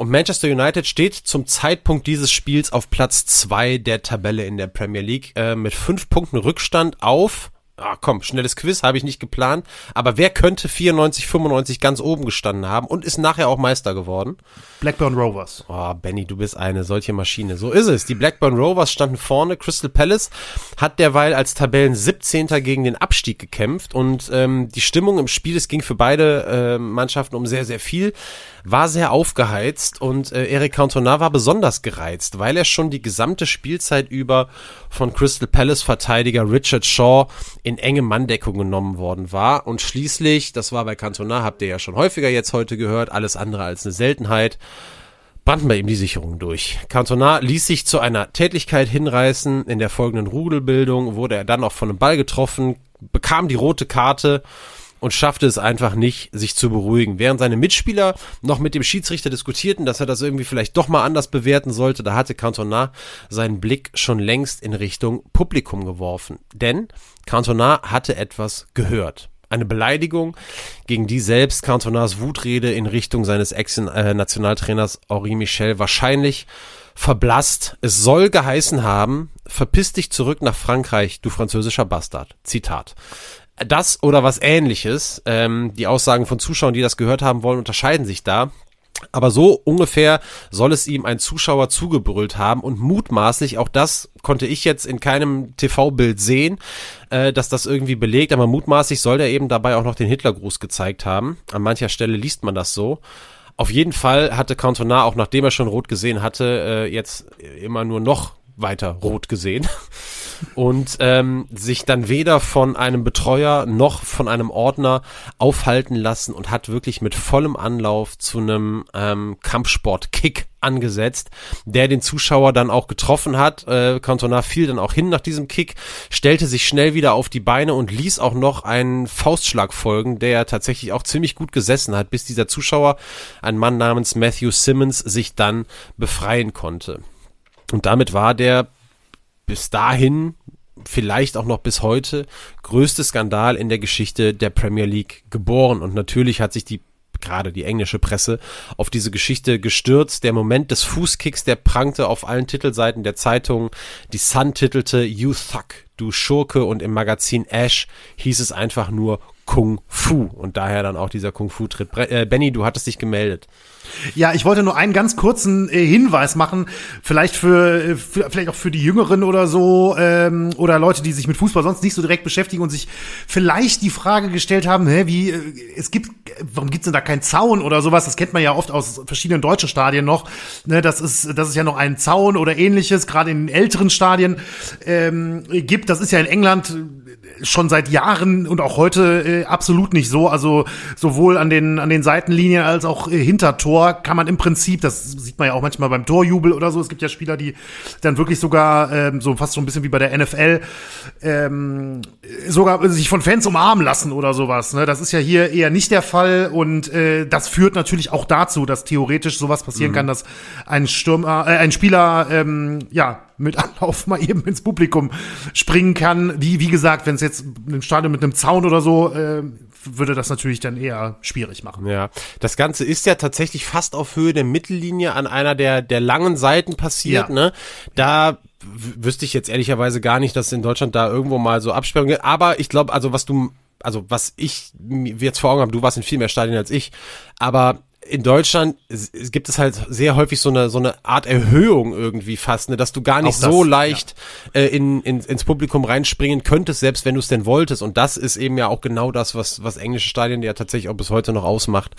Speaker 2: und Manchester United steht zum Zeitpunkt dieses Spiels auf Platz zwei der Tabelle in der Premier League äh, mit fünf Punkten Rückstand auf Ah, komm, schnelles Quiz habe ich nicht geplant. Aber wer könnte 94, 95 ganz oben gestanden haben und ist nachher auch Meister geworden?
Speaker 1: Blackburn Rovers.
Speaker 2: Oh, Benny, du bist eine solche Maschine. So ist es. Die Blackburn Rovers standen vorne. Crystal Palace hat derweil als Tabellen 17. gegen den Abstieg gekämpft und ähm, die Stimmung im Spiel, es ging für beide äh, Mannschaften um sehr, sehr viel war sehr aufgeheizt und äh, Eric Cantona war besonders gereizt, weil er schon die gesamte Spielzeit über von Crystal Palace Verteidiger Richard Shaw in enge Manndeckung genommen worden war und schließlich, das war bei Cantona, habt ihr ja schon häufiger jetzt heute gehört, alles andere als eine Seltenheit, brannten bei ihm die Sicherungen durch. Cantona ließ sich zu einer Tätigkeit hinreißen. In der folgenden Rudelbildung wurde er dann auch von einem Ball getroffen, bekam die rote Karte und schaffte es einfach nicht, sich zu beruhigen. Während seine Mitspieler noch mit dem Schiedsrichter diskutierten, dass er das irgendwie vielleicht doch mal anders bewerten sollte, da hatte Cantona seinen Blick schon längst in Richtung Publikum geworfen. Denn Cantona hatte etwas gehört. Eine Beleidigung, gegen die selbst Cantonas Wutrede in Richtung seines Ex-Nationaltrainers Henri Michel wahrscheinlich verblasst. Es soll geheißen haben, verpiss dich zurück nach Frankreich, du französischer Bastard. Zitat das oder was ähnliches. Ähm, die Aussagen von Zuschauern, die das gehört haben wollen, unterscheiden sich da. Aber so ungefähr soll es ihm ein Zuschauer zugebrüllt haben und mutmaßlich, auch das konnte ich jetzt in keinem TV-Bild sehen, äh, dass das irgendwie belegt, aber mutmaßlich soll er eben dabei auch noch den Hitlergruß gezeigt haben. An mancher Stelle liest man das so. Auf jeden Fall hatte Cantona, auch nachdem er schon rot gesehen hatte, äh, jetzt immer nur noch weiter rot gesehen und ähm, sich dann weder von einem Betreuer noch von einem Ordner aufhalten lassen und hat wirklich mit vollem Anlauf zu einem ähm, Kampfsport-Kick angesetzt, der den Zuschauer dann auch getroffen hat. Äh, Cantona fiel dann auch hin nach diesem Kick, stellte sich schnell wieder auf die Beine und ließ auch noch einen Faustschlag folgen, der tatsächlich auch ziemlich gut gesessen hat, bis dieser Zuschauer, ein Mann namens Matthew Simmons, sich dann befreien konnte. Und damit war der bis dahin, vielleicht auch noch bis heute, größte Skandal in der Geschichte der Premier League geboren. Und natürlich hat sich die gerade die englische Presse auf diese Geschichte gestürzt. Der Moment des Fußkicks, der prangte auf allen Titelseiten der Zeitung. Die Sun titelte You Thug, du Schurke und im Magazin Ash hieß es einfach nur Kung Fu und daher dann auch dieser Kung Fu Tritt. Äh, Benny, du hattest dich gemeldet.
Speaker 1: Ja, ich wollte nur einen ganz kurzen äh, Hinweis machen, vielleicht für, äh, für, vielleicht auch für die Jüngeren oder so ähm, oder Leute, die sich mit Fußball sonst nicht so direkt beschäftigen und sich vielleicht die Frage gestellt haben, hä, wie äh, es gibt, warum gibt's denn da keinen Zaun oder sowas? Das kennt man ja oft aus verschiedenen deutschen Stadien noch. Ne, das ist, das ist ja noch ein Zaun oder ähnliches, gerade in älteren Stadien ähm, gibt. Das ist ja in England schon seit Jahren und auch heute äh, absolut nicht so. Also sowohl an den an den Seitenlinien als auch äh, hinter kann man im Prinzip, das sieht man ja auch manchmal beim Torjubel oder so. Es gibt ja Spieler, die dann wirklich sogar ähm, so fast so ein bisschen wie bei der NFL ähm, sogar sich von Fans umarmen lassen oder sowas. Ne? Das ist ja hier eher nicht der Fall und äh, das führt natürlich auch dazu, dass theoretisch sowas passieren mhm. kann, dass ein Stürmer, äh, ein Spieler ähm, ja mit Anlauf mal eben ins Publikum springen kann. Wie, wie gesagt, wenn es jetzt ein Stadion mit einem Zaun oder so, äh, würde das natürlich dann eher schwierig machen.
Speaker 2: Ja, das Ganze ist ja tatsächlich fast auf Höhe der Mittellinie an einer der, der langen Seiten passiert, ja. ne? Da wüsste ich jetzt ehrlicherweise gar nicht, dass in Deutschland da irgendwo mal so Absperrungen gibt. Aber ich glaube, also was du, also was ich jetzt vor Augen habe, du warst in viel mehr Stadien als ich, aber in Deutschland gibt es halt sehr häufig so eine so eine Art Erhöhung irgendwie fast, ne, dass du gar nicht das, so leicht ja. äh, in, in, ins Publikum reinspringen könntest, selbst wenn du es denn wolltest. Und das ist eben ja auch genau das, was was englische Stadien ja tatsächlich auch bis heute noch ausmacht,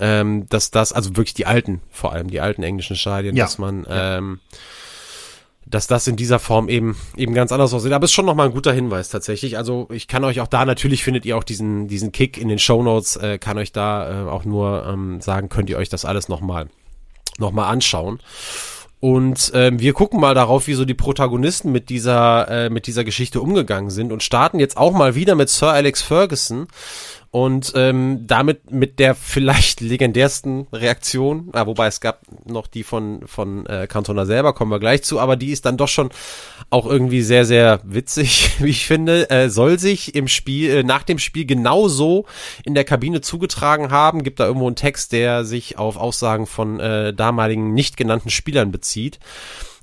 Speaker 2: ähm, dass das also wirklich die alten, vor allem die alten englischen Stadien, ja. dass man ähm, dass das in dieser Form eben eben ganz anders aussieht. Aber es ist schon nochmal ein guter Hinweis tatsächlich. Also ich kann euch auch da, natürlich findet ihr auch diesen, diesen Kick in den Show Notes, äh, kann euch da äh, auch nur ähm, sagen, könnt ihr euch das alles nochmal noch mal anschauen. Und ähm, wir gucken mal darauf, wie so die Protagonisten mit dieser, äh, mit dieser Geschichte umgegangen sind und starten jetzt auch mal wieder mit Sir Alex Ferguson und ähm, damit mit der vielleicht legendärsten Reaktion, ah, wobei es gab noch die von von äh, Cantona selber, kommen wir gleich zu, aber die ist dann doch schon auch irgendwie sehr sehr witzig, wie ich finde. Äh, soll sich im Spiel äh, nach dem Spiel genauso in der Kabine zugetragen haben. Gibt da irgendwo einen Text, der sich auf Aussagen von äh, damaligen nicht genannten Spielern bezieht.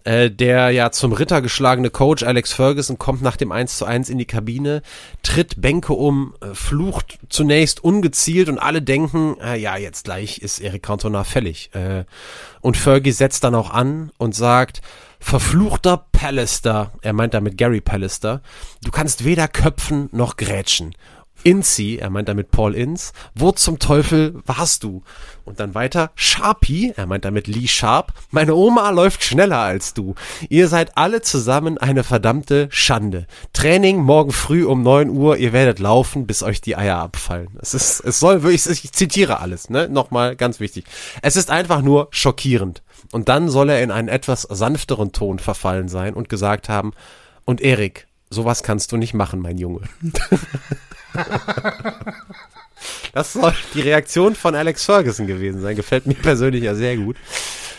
Speaker 2: Äh, der ja zum Ritter geschlagene Coach Alex Ferguson kommt nach dem 1 zu 1 in die Kabine, tritt Bänke um, äh, flucht zunächst ungezielt und alle denken, äh, ja, jetzt gleich ist Eric Cantona fällig. Äh, und Fergie setzt dann auch an und sagt, verfluchter Pallister, er meint damit Gary Pallister, du kannst weder köpfen noch grätschen. Inzi, er meint damit Paul Inz, wo zum Teufel warst du? Und dann weiter, Sharpie, er meint damit Lee Sharp, meine Oma läuft schneller als du. Ihr seid alle zusammen eine verdammte Schande. Training morgen früh um neun Uhr, ihr werdet laufen, bis euch die Eier abfallen. Es ist, es soll wirklich, ich zitiere alles, ne? Nochmal, ganz wichtig. Es ist einfach nur schockierend. Und dann soll er in einen etwas sanfteren Ton verfallen sein und gesagt haben, und Erik, sowas kannst du nicht machen, mein Junge. Das soll die Reaktion von Alex Ferguson gewesen sein. Gefällt mir persönlich ja sehr gut.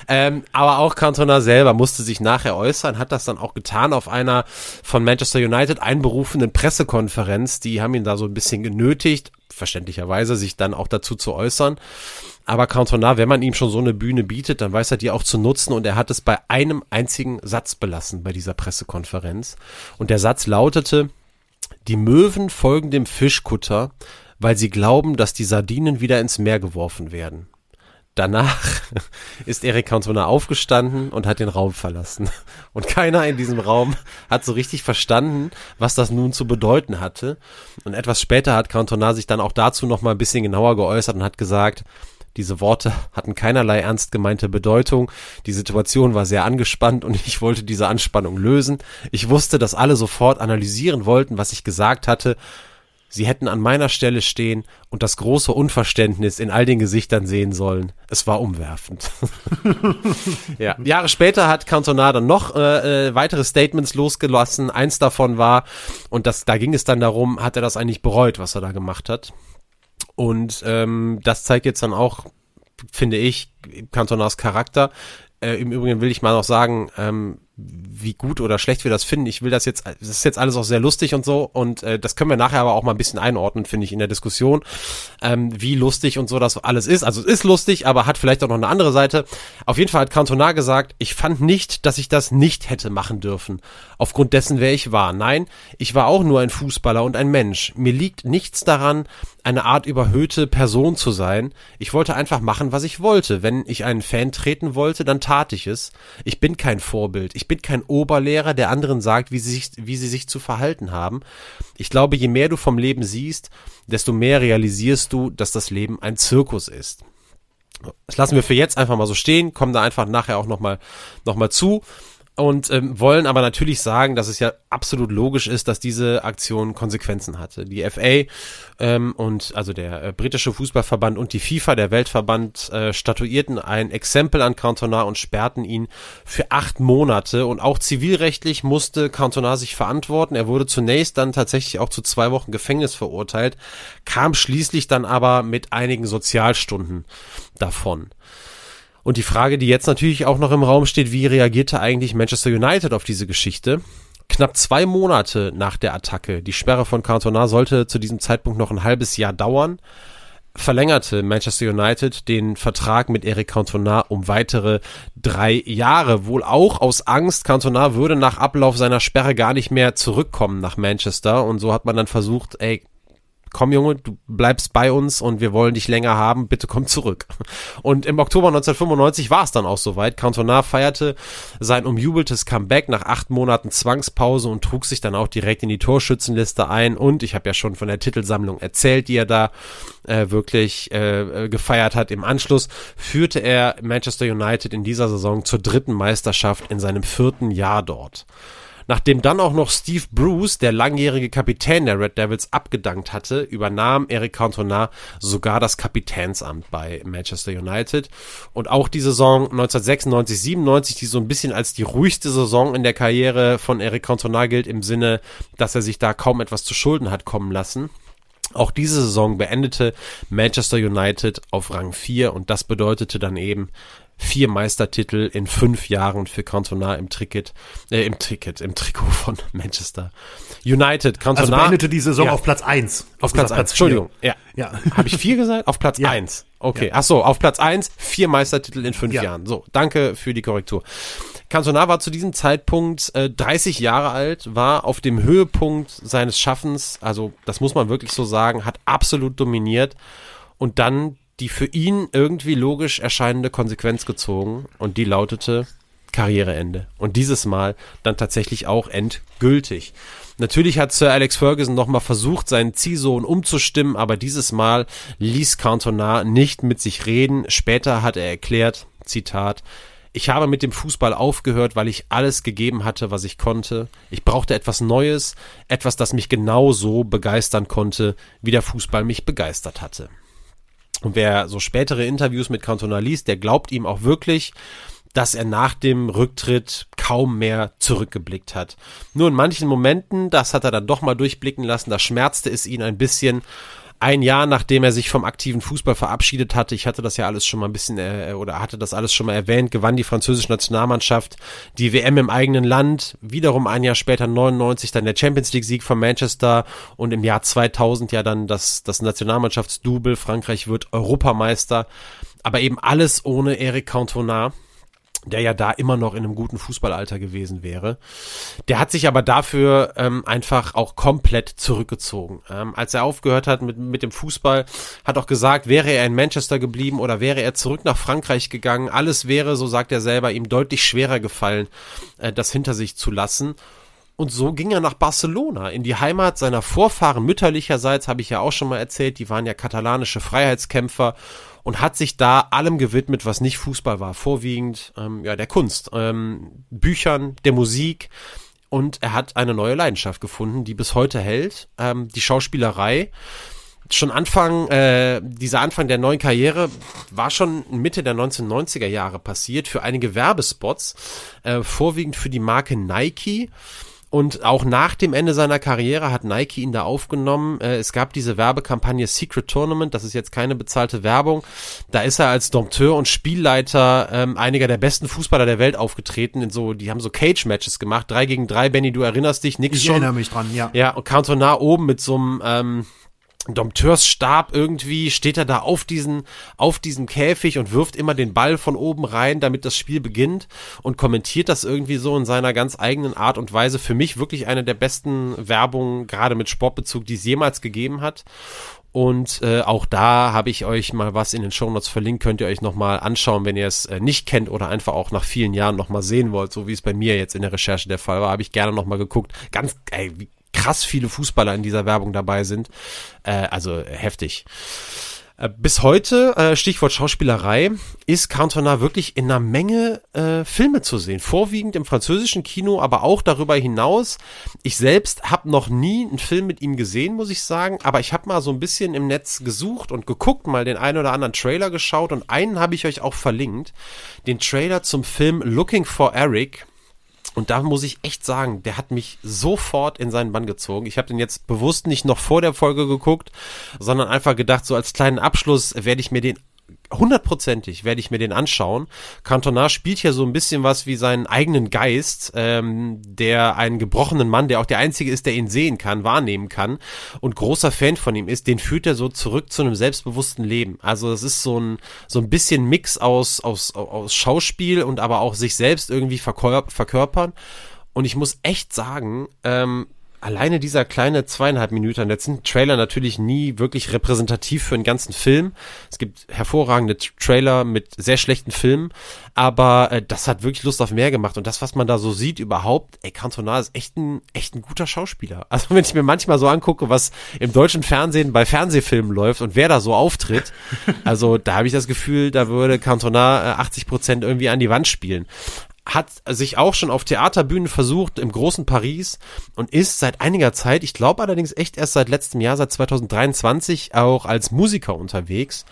Speaker 2: Ähm, aber auch Cantona selber musste sich nachher äußern, hat das dann auch getan auf einer von Manchester United einberufenen Pressekonferenz. Die haben ihn da so ein bisschen genötigt, verständlicherweise, sich dann auch dazu zu äußern. Aber Cantona, wenn man ihm schon so eine Bühne bietet, dann weiß er die auch zu nutzen und er hat es bei einem einzigen Satz belassen bei dieser Pressekonferenz. Und der Satz lautete, die Möwen folgen dem Fischkutter, weil sie glauben, dass die Sardinen wieder ins Meer geworfen werden. Danach ist Eric Cantona aufgestanden und hat den Raum verlassen. Und keiner in diesem Raum hat so richtig verstanden, was das nun zu bedeuten hatte. Und etwas später hat Cantona sich dann auch dazu noch mal ein bisschen genauer geäußert und hat gesagt, diese Worte hatten keinerlei ernst gemeinte Bedeutung. Die Situation war sehr angespannt und ich wollte diese Anspannung lösen. Ich wusste, dass alle sofort analysieren wollten, was ich gesagt hatte. Sie hätten an meiner Stelle stehen und das große Unverständnis in all den Gesichtern sehen sollen. Es war umwerfend. ja. Jahre später hat Cantona dann noch äh, äh, weitere Statements losgelassen. Eins davon war, und das, da ging es dann darum, hat er das eigentlich bereut, was er da gemacht hat? Und ähm, das zeigt jetzt dann auch, finde ich, Cantonas Charakter. Äh, Im Übrigen will ich mal noch sagen, ähm, wie gut oder schlecht wir das finden. Ich will das jetzt, das ist jetzt alles auch sehr lustig und so und äh, das können wir nachher aber auch mal ein bisschen einordnen, finde ich, in der Diskussion, ähm, wie lustig und so das alles ist. Also es ist lustig, aber hat vielleicht auch noch eine andere Seite. Auf jeden Fall hat Cantona gesagt, ich fand nicht, dass ich das nicht hätte machen dürfen. Aufgrund dessen, wer ich war. Nein, ich war auch nur ein Fußballer und ein Mensch. Mir liegt nichts daran, eine Art überhöhte Person zu sein. Ich wollte einfach machen, was ich wollte. Wenn ich einen Fan treten wollte, dann tat ich es. Ich bin kein Vorbild. Ich bin kein Oberlehrer, der anderen sagt, wie sie sich, wie sie sich zu verhalten haben. Ich glaube, je mehr du vom Leben siehst, desto mehr realisierst du, dass das Leben ein Zirkus ist. Das lassen wir für jetzt einfach mal so stehen, kommen da einfach nachher auch nochmal noch mal zu und ähm, wollen aber natürlich sagen, dass es ja absolut logisch ist, dass diese Aktion Konsequenzen hatte. Die FA ähm, und also der äh, britische Fußballverband und die FIFA, der Weltverband, äh, statuierten ein Exempel an Cantona und sperrten ihn für acht Monate. Und auch zivilrechtlich musste Cantona sich verantworten. Er wurde zunächst dann tatsächlich auch zu zwei Wochen Gefängnis verurteilt, kam schließlich dann aber mit einigen Sozialstunden davon. Und die Frage, die jetzt natürlich auch noch im Raum steht, wie reagierte eigentlich Manchester United auf diese Geschichte? Knapp zwei Monate nach der Attacke, die Sperre von Cantona sollte zu diesem Zeitpunkt noch ein halbes Jahr dauern, verlängerte Manchester United den Vertrag mit Eric Cantona um weitere drei Jahre. Wohl auch aus Angst, Cantona würde nach Ablauf seiner Sperre gar nicht mehr zurückkommen nach Manchester. Und so hat man dann versucht, ey, komm Junge, du bleibst bei uns und wir wollen dich länger haben, bitte komm zurück. Und im Oktober 1995 war es dann auch soweit. Cantona feierte sein umjubeltes Comeback nach acht Monaten Zwangspause und trug sich dann auch direkt in die Torschützenliste ein. Und ich habe ja schon von der Titelsammlung erzählt, die er da äh, wirklich äh, gefeiert hat. Im Anschluss führte er Manchester United in dieser Saison zur dritten Meisterschaft in seinem vierten Jahr dort. Nachdem dann auch noch Steve Bruce, der langjährige Kapitän der Red Devils, abgedankt hatte, übernahm Eric Cantona sogar das Kapitänsamt bei Manchester United. Und auch die Saison 1996, 97, die so ein bisschen als die ruhigste Saison in der Karriere von Eric Cantona gilt, im Sinne, dass er sich da kaum etwas zu Schulden hat kommen lassen. Auch diese Saison beendete Manchester United auf Rang 4 und das bedeutete dann eben vier Meistertitel in fünf Jahren für Cantona im Ticket, äh, im Ticket, im Trikot von Manchester United.
Speaker 1: Cantona also beendete die Saison ja. auf Platz eins.
Speaker 2: Auf Platz eins. Entschuldigung. Ja. ja. Habe ich vier gesagt? Auf Platz ja. eins. Okay. Ja. Ach so, auf Platz eins, vier Meistertitel in fünf ja. Jahren. So, danke für die Korrektur. Cantona war zu diesem Zeitpunkt äh, 30 Jahre alt, war auf dem Höhepunkt seines Schaffens, also das muss man wirklich so sagen, hat absolut dominiert und dann die für ihn irgendwie logisch erscheinende Konsequenz gezogen und die lautete Karriereende. Und dieses Mal dann tatsächlich auch endgültig. Natürlich hat Sir Alex Ferguson nochmal versucht, seinen Ziehsohn umzustimmen, aber dieses Mal ließ Cantona nicht mit sich reden. Später hat er erklärt, Zitat, ich habe mit dem Fußball aufgehört, weil ich alles gegeben hatte, was ich konnte. Ich brauchte etwas Neues, etwas, das mich genauso begeistern konnte, wie der Fußball mich begeistert hatte. Und wer so spätere Interviews mit Cantona liest, der glaubt ihm auch wirklich, dass er nach dem Rücktritt kaum mehr zurückgeblickt hat. Nur in manchen Momenten, das hat er dann doch mal durchblicken lassen, da schmerzte es ihn ein bisschen ein Jahr nachdem er sich vom aktiven Fußball verabschiedet hatte, ich hatte das ja alles schon mal ein bisschen äh, oder hatte das alles schon mal erwähnt, gewann die französische Nationalmannschaft die WM im eigenen Land, wiederum ein Jahr später 99 dann der Champions League Sieg von Manchester und im Jahr 2000 ja dann das das Nationalmannschaftsdouble, Frankreich wird Europameister, aber eben alles ohne Eric Cantona der ja da immer noch in einem guten Fußballalter gewesen wäre. Der hat sich aber dafür ähm, einfach auch komplett zurückgezogen. Ähm, als er aufgehört hat mit, mit dem Fußball, hat auch gesagt, wäre er in Manchester geblieben oder wäre er zurück nach Frankreich gegangen, alles wäre, so sagt er selber, ihm deutlich schwerer gefallen, äh, das hinter sich zu lassen. Und so ging er nach Barcelona, in die Heimat seiner Vorfahren mütterlicherseits, habe ich ja auch schon mal erzählt, die waren ja katalanische Freiheitskämpfer und hat sich da allem gewidmet, was nicht Fußball war, vorwiegend ähm, ja der Kunst, ähm, Büchern, der Musik. Und er hat eine neue Leidenschaft gefunden, die bis heute hält, ähm, die Schauspielerei. Schon Anfang, äh, dieser Anfang der neuen Karriere war schon Mitte der 1990er Jahre passiert für einige Werbespots, äh, vorwiegend für die Marke Nike und auch nach dem Ende seiner Karriere hat Nike ihn da aufgenommen. Äh, es gab diese Werbekampagne Secret Tournament, das ist jetzt keine bezahlte Werbung. Da ist er als Dompteur und Spielleiter ähm, einiger der besten Fußballer der Welt aufgetreten. In so, die haben so Cage-Matches gemacht, drei gegen drei. Benny, du erinnerst dich, nix
Speaker 1: Ich
Speaker 2: schon.
Speaker 1: erinnere mich dran, ja.
Speaker 2: Ja, und Cantona oben mit so einem ähm, Dompteursstab irgendwie steht er da auf diesen, auf diesem Käfig und wirft immer den Ball von oben rein, damit das Spiel beginnt und kommentiert das irgendwie so in seiner ganz eigenen Art und Weise. Für mich wirklich eine der besten Werbungen, gerade mit Sportbezug, die es jemals gegeben hat. Und äh, auch da habe ich euch mal was in den Shownotes verlinkt, könnt ihr euch nochmal anschauen, wenn ihr es äh, nicht kennt oder einfach auch nach vielen Jahren nochmal sehen wollt, so wie es bei mir jetzt in der Recherche der Fall war, habe ich gerne nochmal geguckt. Ganz, ey, wie krass viele Fußballer in dieser Werbung dabei sind. Äh, also äh, heftig. Äh, Bis heute, äh, Stichwort Schauspielerei, ist Cantona wirklich in einer Menge äh, Filme zu sehen. Vorwiegend im französischen Kino, aber auch darüber hinaus. Ich selbst habe noch nie einen Film mit ihm gesehen, muss ich sagen. Aber ich habe mal so ein bisschen im Netz gesucht und geguckt, mal den einen oder anderen Trailer geschaut. Und einen habe ich euch auch verlinkt. Den Trailer zum Film Looking for Eric und da muss ich echt sagen, der hat mich sofort in seinen Bann gezogen. Ich habe den jetzt bewusst nicht noch vor der Folge geguckt, sondern einfach gedacht, so als kleinen Abschluss werde ich mir den hundertprozentig werde ich mir den anschauen. Cantona spielt hier so ein bisschen was wie seinen eigenen Geist, ähm, der einen gebrochenen Mann, der auch der einzige ist, der ihn sehen kann, wahrnehmen kann und großer Fan von ihm ist, den führt er so zurück zu einem selbstbewussten Leben. Also es ist so ein so ein bisschen Mix aus aus aus Schauspiel und aber auch sich selbst irgendwie verkörp verkörpern. Und ich muss echt sagen, ähm, alleine dieser kleine zweieinhalb Minuten, jetzt sind Trailer natürlich nie wirklich repräsentativ für einen ganzen Film. Es gibt hervorragende Trailer mit sehr schlechten Filmen, aber äh, das hat wirklich Lust auf mehr gemacht und das, was man da so sieht überhaupt, ey, Cantona ist echt ein, echt ein guter Schauspieler. Also wenn ich mir manchmal so angucke, was im deutschen Fernsehen bei Fernsehfilmen läuft und wer da so auftritt, also da habe ich das Gefühl, da würde Cantona äh, 80 Prozent irgendwie an die Wand spielen hat sich auch schon auf Theaterbühnen versucht im großen Paris und ist seit einiger Zeit, ich glaube allerdings echt erst seit letztem Jahr, seit 2023 auch als Musiker unterwegs.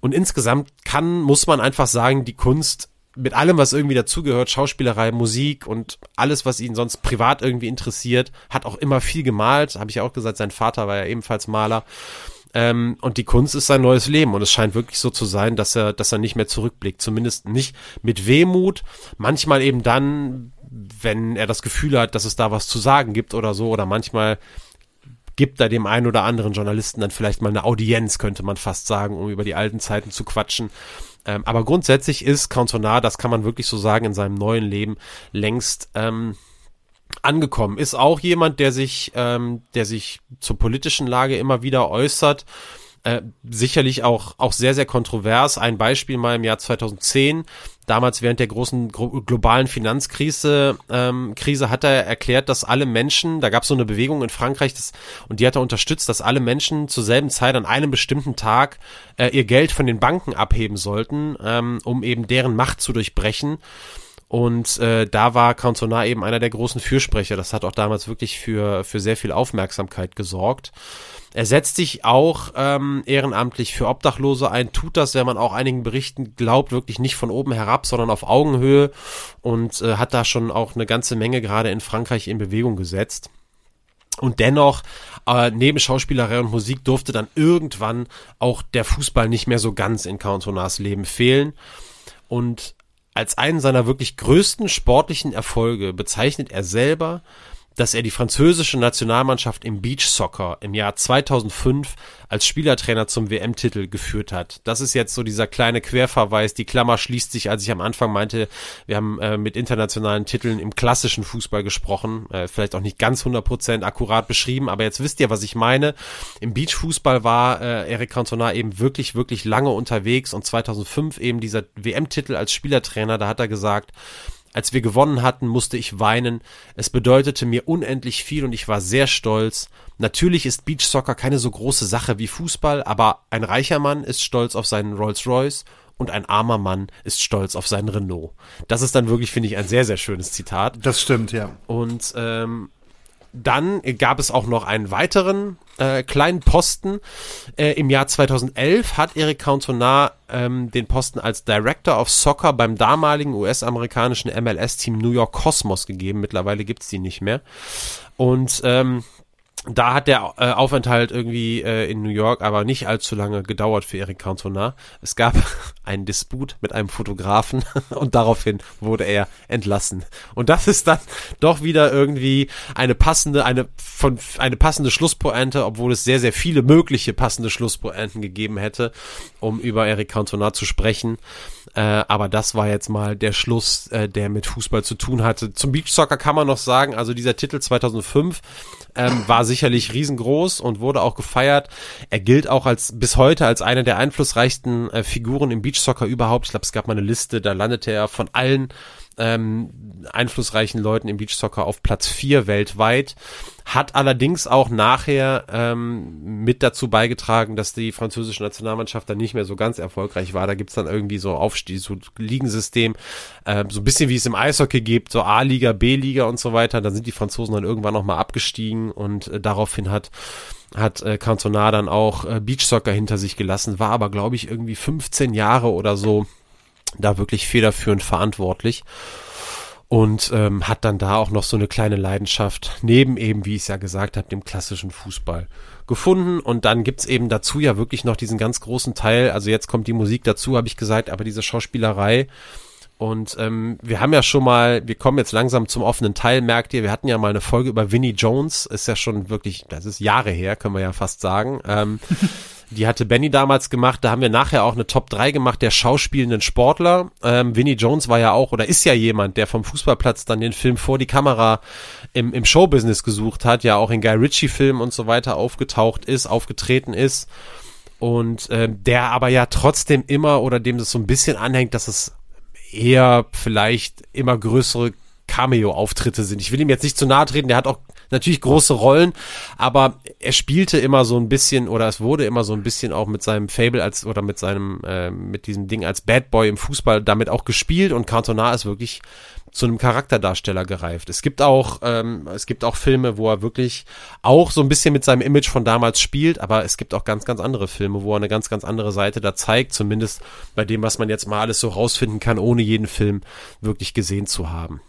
Speaker 2: Und insgesamt kann, muss man einfach sagen, die Kunst mit allem, was irgendwie dazugehört, Schauspielerei, Musik und alles, was ihn sonst privat irgendwie interessiert, hat auch immer viel gemalt, habe ich ja auch gesagt, sein Vater war ja ebenfalls Maler. Ähm, und die Kunst ist sein neues Leben. Und es scheint wirklich so zu sein, dass er, dass er nicht mehr zurückblickt. Zumindest nicht mit Wehmut. Manchmal eben dann, wenn er das Gefühl hat, dass es da was zu sagen gibt oder so. Oder manchmal gibt er dem einen oder anderen Journalisten dann vielleicht mal eine Audienz, könnte man fast sagen, um über die alten Zeiten zu quatschen. Ähm, aber grundsätzlich ist Cantona, das kann man wirklich so sagen, in seinem neuen Leben längst ähm, angekommen. Ist auch jemand, der sich, ähm, der sich zur politischen Lage immer wieder äußert. Äh, sicherlich auch, auch sehr, sehr kontrovers. Ein Beispiel mal im Jahr 2010. Damals während der großen globalen Finanzkrise ähm, Krise hat er erklärt, dass alle Menschen, da gab es so eine Bewegung in Frankreich, das, und die hat er unterstützt, dass alle Menschen zur selben Zeit an einem bestimmten Tag äh, ihr Geld von den Banken abheben sollten, ähm, um eben deren Macht zu durchbrechen. Und äh, da war Cantona eben einer der großen Fürsprecher. Das hat auch damals wirklich für, für sehr viel Aufmerksamkeit gesorgt. Er setzt sich auch ähm, ehrenamtlich für Obdachlose ein, tut das, wenn man auch einigen Berichten glaubt, wirklich nicht von oben herab, sondern auf Augenhöhe und äh, hat da schon auch eine ganze Menge gerade in Frankreich in Bewegung gesetzt. Und dennoch, äh, neben Schauspielerei und Musik durfte dann irgendwann auch der Fußball nicht mehr so ganz in Cantonas Leben fehlen. Und als einen seiner wirklich größten sportlichen Erfolge bezeichnet er selber, dass er die französische Nationalmannschaft im Beach im Jahr 2005 als Spielertrainer zum WM-Titel geführt hat. Das ist jetzt so dieser kleine Querverweis. Die Klammer schließt sich, als ich am Anfang meinte, wir haben äh, mit internationalen Titeln im klassischen Fußball gesprochen. Äh, vielleicht auch nicht ganz 100% akkurat beschrieben, aber jetzt wisst ihr, was ich meine. Im Beachfußball war äh, Eric Cantona eben wirklich, wirklich lange unterwegs und 2005 eben dieser WM-Titel als Spielertrainer, da hat er gesagt, als wir gewonnen hatten, musste ich weinen. Es bedeutete mir unendlich viel und ich war sehr stolz. Natürlich ist Beachsoccer keine so große Sache wie Fußball, aber ein reicher Mann ist stolz auf seinen Rolls-Royce und ein armer Mann ist stolz auf seinen Renault. Das ist dann wirklich, finde ich, ein sehr, sehr schönes Zitat.
Speaker 1: Das stimmt, ja.
Speaker 2: Und ähm, dann gab es auch noch einen weiteren äh, kleinen Posten. Äh, Im Jahr 2011 hat Eric Cantona ähm, den Posten als Director of Soccer beim damaligen US-amerikanischen MLS-Team New York Cosmos gegeben. Mittlerweile gibt's die nicht mehr. Und ähm, da hat der äh, Aufenthalt irgendwie äh, in New York aber nicht allzu lange gedauert für Eric Cantona. Es gab einen Disput mit einem Fotografen und daraufhin wurde er entlassen. Und das ist dann doch wieder irgendwie eine passende, eine von eine passende Schlusspointe, obwohl es sehr sehr viele mögliche passende Schlusspointen gegeben hätte, um über Eric Cantona zu sprechen. Äh, aber das war jetzt mal der Schluss, äh, der mit Fußball zu tun hatte. Zum Beachsoccer kann man noch sagen, also dieser Titel 2005 ähm, war sicherlich riesengroß und wurde auch gefeiert. Er gilt auch als bis heute als eine der einflussreichsten äh, Figuren im Beachsoccer überhaupt. Ich glaube, es gab mal eine Liste, da landete er von allen ähm, einflussreichen Leuten im Beachsoccer auf Platz vier weltweit, hat allerdings auch nachher ähm, mit dazu beigetragen, dass die französische Nationalmannschaft dann nicht mehr so ganz erfolgreich war. Da gibt's dann irgendwie so Aufstieg, so Ligensystem, äh, so ein bisschen wie es im Eishockey gibt, so A-Liga, B-Liga und so weiter. Dann sind die Franzosen dann irgendwann nochmal abgestiegen und äh, daraufhin hat hat äh, Cantona dann auch äh, Beachsoccer hinter sich gelassen, war aber glaube ich irgendwie 15 Jahre oder so da wirklich federführend verantwortlich und ähm, hat dann da auch noch so eine kleine Leidenschaft neben eben, wie ich es ja gesagt habe, dem klassischen Fußball gefunden. Und dann gibt's eben dazu ja wirklich noch diesen ganz großen Teil, also jetzt kommt die Musik dazu, habe ich gesagt, aber diese Schauspielerei. Und ähm, wir haben ja schon mal, wir kommen jetzt langsam zum offenen Teil, merkt ihr, wir hatten ja mal eine Folge über Vinnie Jones, ist ja schon wirklich, das ist Jahre her, können wir ja fast sagen. Ähm, Die hatte Benny damals gemacht. Da haben wir nachher auch eine Top 3 gemacht der schauspielenden Sportler. Ähm, Vinnie Jones war ja auch oder ist ja jemand, der vom Fußballplatz dann den Film vor die Kamera im, im Showbusiness gesucht hat, ja auch in Guy Ritchie-Filmen und so weiter aufgetaucht ist, aufgetreten ist. Und äh, der aber ja trotzdem immer oder dem das so ein bisschen anhängt, dass es eher vielleicht immer größere Cameo-Auftritte sind. Ich will ihm jetzt nicht zu nahe treten, der hat auch natürlich große Rollen, aber er spielte immer so ein bisschen oder es wurde immer so ein bisschen auch mit seinem Fable als oder mit seinem äh, mit diesem Ding als Bad Boy im Fußball damit auch gespielt und Cantona ist wirklich zu einem Charakterdarsteller gereift. Es gibt auch ähm, es gibt auch Filme, wo er wirklich auch so ein bisschen mit seinem Image von damals spielt, aber es gibt auch ganz ganz andere Filme, wo er eine ganz ganz andere Seite da zeigt, zumindest bei dem, was man jetzt mal alles so rausfinden kann, ohne jeden Film wirklich gesehen zu haben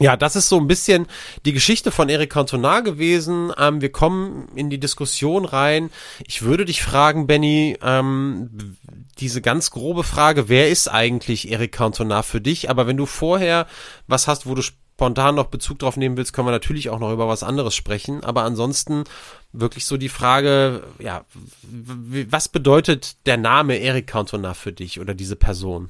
Speaker 2: ja, das ist so ein bisschen die Geschichte von Eric Cantona gewesen. Ähm, wir kommen in die Diskussion rein. Ich würde dich fragen, Benny, ähm, diese ganz grobe Frage, wer ist eigentlich Eric Cantona für dich? Aber wenn du vorher was hast, wo du spontan noch Bezug drauf nehmen willst, können wir natürlich auch noch über was anderes sprechen. Aber ansonsten wirklich so die Frage, ja, was bedeutet der Name Eric Cantona für dich oder diese Person?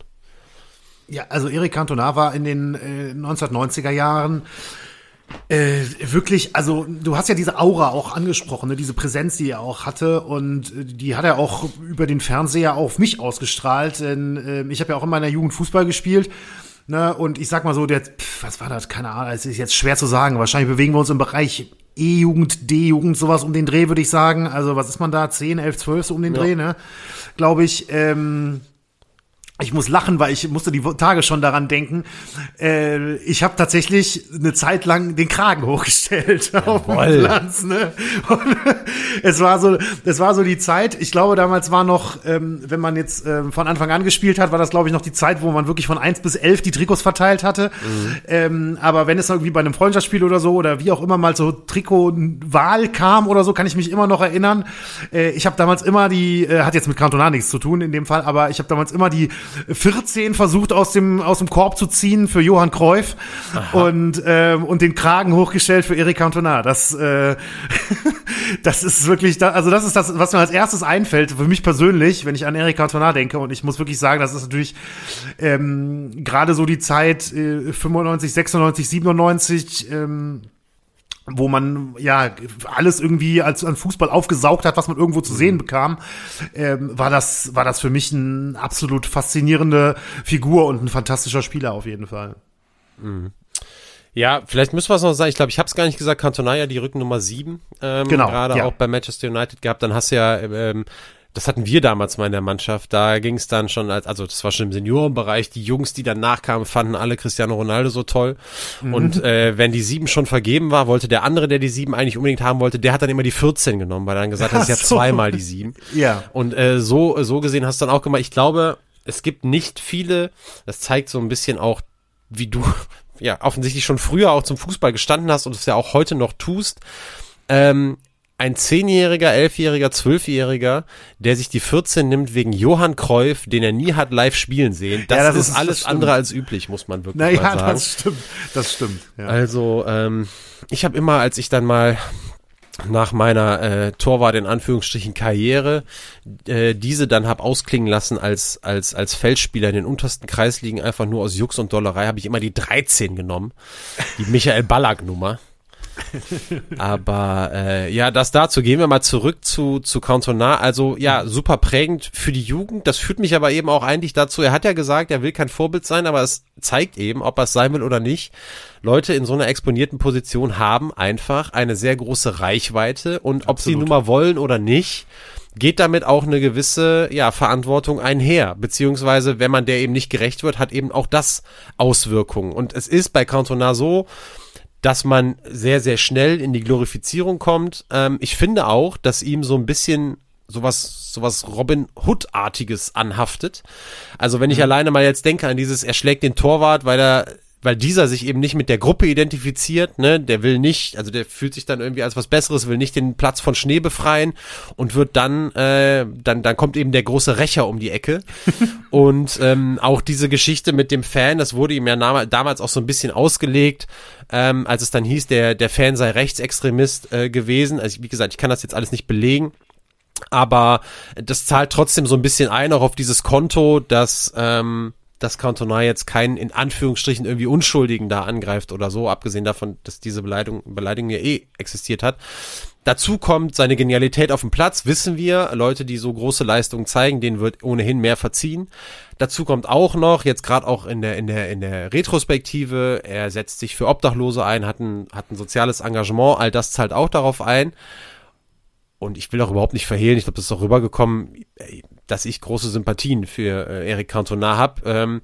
Speaker 1: Ja, also Eric Cantona war in den äh, 1990er Jahren äh, wirklich, also du hast ja diese Aura auch angesprochen, ne, diese Präsenz, die er auch hatte und äh, die hat er auch über den Fernseher auf mich ausgestrahlt, denn äh, ich habe ja auch in meiner Jugend Fußball gespielt. Ne, und ich sag mal so, der, pf, was war das? Keine Ahnung, es ist jetzt schwer zu sagen. Wahrscheinlich bewegen wir uns im Bereich E-Jugend, D-Jugend, sowas um den Dreh, würde ich sagen. Also, was ist man da? 10, 11, 12, so um den ja. Dreh, ne? Glaube ich. Ähm, ich muss lachen, weil ich musste die Tage schon daran denken. Äh, ich habe tatsächlich eine Zeit lang den Kragen hochgestellt Jawohl. auf dem Platz. Ne? Und es war so, es war so die Zeit. Ich glaube, damals war noch, ähm, wenn man jetzt ähm, von Anfang an gespielt hat, war das glaube ich noch die Zeit, wo man wirklich von eins bis elf die Trikots verteilt hatte. Mhm. Ähm, aber wenn es irgendwie bei einem Freundschaftsspiel oder so oder wie auch immer mal so Trikotwahl kam oder so, kann ich mich immer noch erinnern. Äh, ich habe damals immer die, äh, hat jetzt mit Kantonar nichts zu tun in dem Fall, aber ich habe damals immer die 14 versucht aus dem, aus dem Korb zu ziehen für Johann Cruyff und, äh, und den Kragen hochgestellt für Eric Cantona. Das, äh, das ist wirklich, da, also das ist das, was mir als erstes einfällt, für mich persönlich, wenn ich an Eric Cantona denke. Und ich muss wirklich sagen, das ist natürlich ähm, gerade so die Zeit äh, 95, 96, 97, ähm, wo man ja alles irgendwie als an Fußball aufgesaugt hat, was man irgendwo zu sehen mhm. bekam, ähm, war das war das für mich eine absolut faszinierende Figur und ein fantastischer Spieler auf jeden Fall.
Speaker 2: Mhm. Ja, vielleicht müssen wir es noch sagen. Ich glaube, ich habe es gar nicht gesagt. Cantona ja die Rückennummer sieben ähm,
Speaker 1: genau,
Speaker 2: gerade
Speaker 1: ja.
Speaker 2: auch bei Manchester United gehabt. Dann hast du ja ähm, das hatten wir damals mal in der Mannschaft. Da ging es dann schon als, also das war schon im Seniorenbereich. Die Jungs, die dann nachkamen, fanden alle Cristiano Ronaldo so toll. Mhm. Und äh, wenn die sieben schon vergeben war, wollte der andere, der die sieben eigentlich unbedingt haben wollte, der hat dann immer die 14 genommen, weil er dann gesagt hat, das ist ja zweimal die sieben.
Speaker 1: Ja.
Speaker 2: Und äh, so, so gesehen hast du dann auch gemacht. Ich glaube, es gibt nicht viele, das zeigt so ein bisschen auch, wie du ja offensichtlich schon früher auch zum Fußball gestanden hast und es ja auch heute noch tust. Ähm, ein Zehnjähriger, Elfjähriger, Zwölfjähriger, der sich die 14 nimmt wegen Johann Cruyff, den er nie hat live spielen sehen, das, ja, das ist, ist, alles das andere als üblich, muss man wirklich naja, sagen.
Speaker 1: das stimmt, das stimmt.
Speaker 2: Ja. Also, ähm, ich habe immer, als ich dann mal nach meiner äh, Torwart in Anführungsstrichen Karriere äh, diese dann hab ausklingen lassen als als als Feldspieler in den untersten Kreisligen einfach nur aus Jux und Dollerei habe ich immer die 13 genommen die Michael Ballack Nummer aber äh, ja, das dazu. Gehen wir mal zurück zu, zu Cantona. Also ja, super prägend für die Jugend. Das führt mich aber eben auch eigentlich dazu, er hat ja gesagt, er will kein Vorbild sein, aber es zeigt eben, ob er es sein will oder nicht. Leute in so einer exponierten Position haben einfach eine sehr große Reichweite und Absolut. ob sie nun mal wollen oder nicht, geht damit auch eine gewisse ja, Verantwortung einher. Beziehungsweise, wenn man der eben nicht gerecht wird, hat eben auch das Auswirkungen. Und es ist bei Cantona so, dass man sehr, sehr schnell in die Glorifizierung kommt. Ähm, ich finde auch, dass ihm so ein bisschen sowas, sowas Robin Hood-artiges anhaftet. Also wenn ich mhm. alleine mal jetzt denke an dieses, er schlägt den Torwart, weil er weil dieser sich eben nicht mit der Gruppe identifiziert, ne, der will nicht, also der fühlt sich dann irgendwie als was Besseres, will nicht den Platz von Schnee befreien und wird dann, äh, dann, dann kommt eben der große Rächer um die Ecke. und ähm, auch diese Geschichte mit dem Fan, das wurde ihm ja damals auch so ein bisschen ausgelegt, ähm, als es dann hieß, der, der Fan sei Rechtsextremist äh, gewesen. Also wie gesagt, ich kann das jetzt alles nicht belegen. Aber das zahlt trotzdem so ein bisschen ein, auch auf dieses Konto, dass ähm, dass Cantona jetzt keinen in Anführungsstrichen irgendwie Unschuldigen da angreift oder so, abgesehen davon, dass diese Beleidigung, Beleidigung ja eh existiert hat. Dazu kommt seine Genialität auf dem Platz, wissen wir. Leute, die so große Leistungen zeigen, denen wird ohnehin mehr verziehen. Dazu kommt auch noch, jetzt gerade auch in der, in der, in der Retrospektive, er setzt sich für Obdachlose ein, hat ein, hat ein soziales Engagement, all das zahlt auch darauf ein. Und ich will auch überhaupt nicht verhehlen, ich glaube, das ist auch rübergekommen dass ich große Sympathien für äh, Eric Cantona habe. Ähm,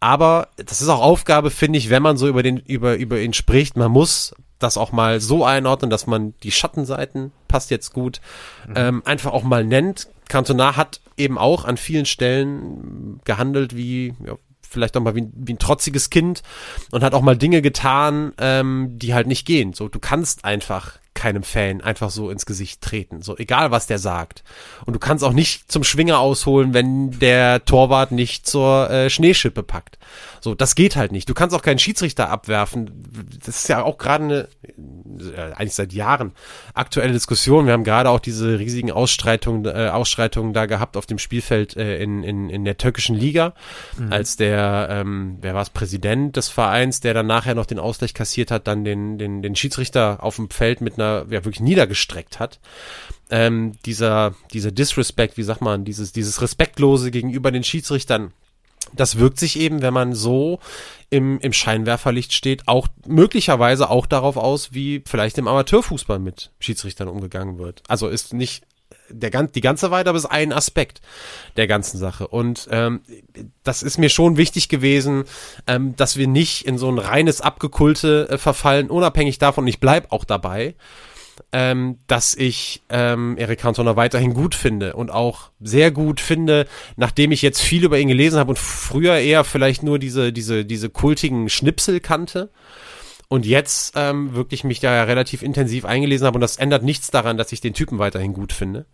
Speaker 2: aber das ist auch Aufgabe, finde ich, wenn man so über den über über ihn spricht. Man muss das auch mal so einordnen, dass man die Schattenseiten passt jetzt gut mhm. ähm, einfach auch mal nennt. Cantona hat eben auch an vielen Stellen gehandelt wie ja, vielleicht auch mal wie, wie ein trotziges Kind und hat auch mal Dinge getan, ähm, die halt nicht gehen. So, du kannst einfach keinem Fan einfach so ins Gesicht treten. So, egal was der sagt. Und du kannst auch nicht zum Schwinger ausholen, wenn der Torwart nicht zur äh, Schneeschippe packt. So, das geht halt nicht. Du kannst auch keinen Schiedsrichter abwerfen. Das ist ja auch gerade eine, äh, eigentlich seit Jahren aktuelle Diskussion. Wir haben gerade auch diese riesigen Ausstreitungen, äh, Ausschreitungen da gehabt auf dem Spielfeld äh, in, in, in der türkischen Liga, mhm. als der, ähm, wer war es, Präsident des Vereins, der dann nachher noch den Ausgleich kassiert hat, dann den, den, den Schiedsrichter auf dem Feld mit einer, ja, wirklich niedergestreckt hat. Ähm, dieser, dieser Disrespect, wie sagt man, dieses, dieses Respektlose gegenüber den Schiedsrichtern, das wirkt sich eben, wenn man so im, im Scheinwerferlicht steht, auch möglicherweise auch darauf aus, wie vielleicht im Amateurfußball mit Schiedsrichtern umgegangen wird. Also ist nicht der die ganze aber ist ein Aspekt der ganzen Sache. Und ähm, das ist mir schon wichtig gewesen, ähm, dass wir nicht in so ein reines Abgekulte äh, verfallen, unabhängig davon, ich bleib auch dabei, ähm, dass ich ähm, Eric Cantona weiterhin gut finde und auch sehr gut finde, nachdem ich jetzt viel über ihn gelesen habe und früher eher vielleicht nur diese, diese, diese kultigen Schnipsel kannte. Und jetzt ähm, wirklich mich da ja relativ intensiv eingelesen habe und das ändert nichts daran, dass ich den Typen weiterhin gut finde.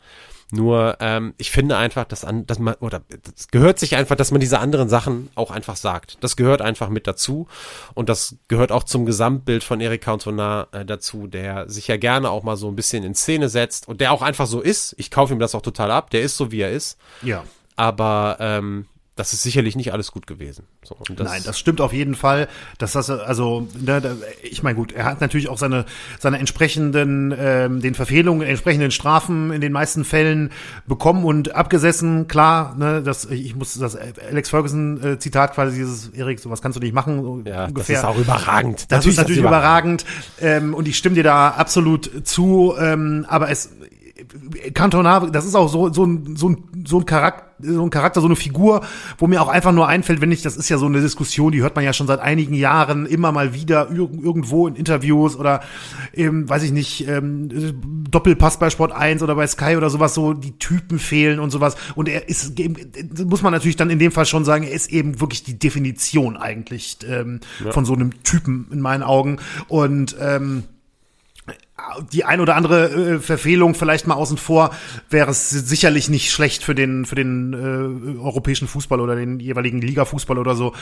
Speaker 2: Nur ähm, ich finde einfach, dass, an, dass man, oder das gehört sich einfach, dass man diese anderen Sachen auch einfach sagt. Das gehört einfach mit dazu. Und das gehört auch zum Gesamtbild von Eric Cantona äh, dazu, der sich ja gerne auch mal so ein bisschen in Szene setzt und der auch einfach so ist. Ich kaufe ihm das auch total ab. Der ist so, wie er ist.
Speaker 1: Ja.
Speaker 2: Aber ähm, das ist sicherlich nicht alles gut gewesen.
Speaker 1: So, das Nein, das stimmt auf jeden Fall. Dass das also, ne, ich meine gut, er hat natürlich auch seine seine entsprechenden ähm, den Verfehlungen, entsprechenden Strafen in den meisten Fällen bekommen und abgesessen. Klar, ne, das ich muss das Alex Ferguson äh, Zitat quasi dieses Erik, sowas kannst du nicht machen. So
Speaker 2: ja, ungefähr. das ist auch überragend.
Speaker 1: Das natürlich ist natürlich überragend, überragend. Ähm, und ich stimme dir da absolut zu. Ähm, aber es Cantona, das ist auch so, so ein, so ein, so ein Charakter, so ein Charakter, so eine Figur, wo mir auch einfach nur einfällt, wenn ich, das ist ja so eine Diskussion, die hört man ja schon seit einigen Jahren immer mal wieder ir irgendwo in Interviews oder eben, weiß ich nicht, ähm, Doppelpass bei Sport 1 oder bei Sky oder sowas, so die Typen fehlen und sowas. Und er ist, muss man natürlich dann in dem Fall schon sagen, er ist eben wirklich die Definition eigentlich ähm, ja. von so einem Typen in meinen Augen. Und ähm, die ein oder andere äh, Verfehlung vielleicht mal außen vor, wäre es sicherlich nicht schlecht für den für den äh, europäischen Fußball oder den jeweiligen Liga-Fußball oder so,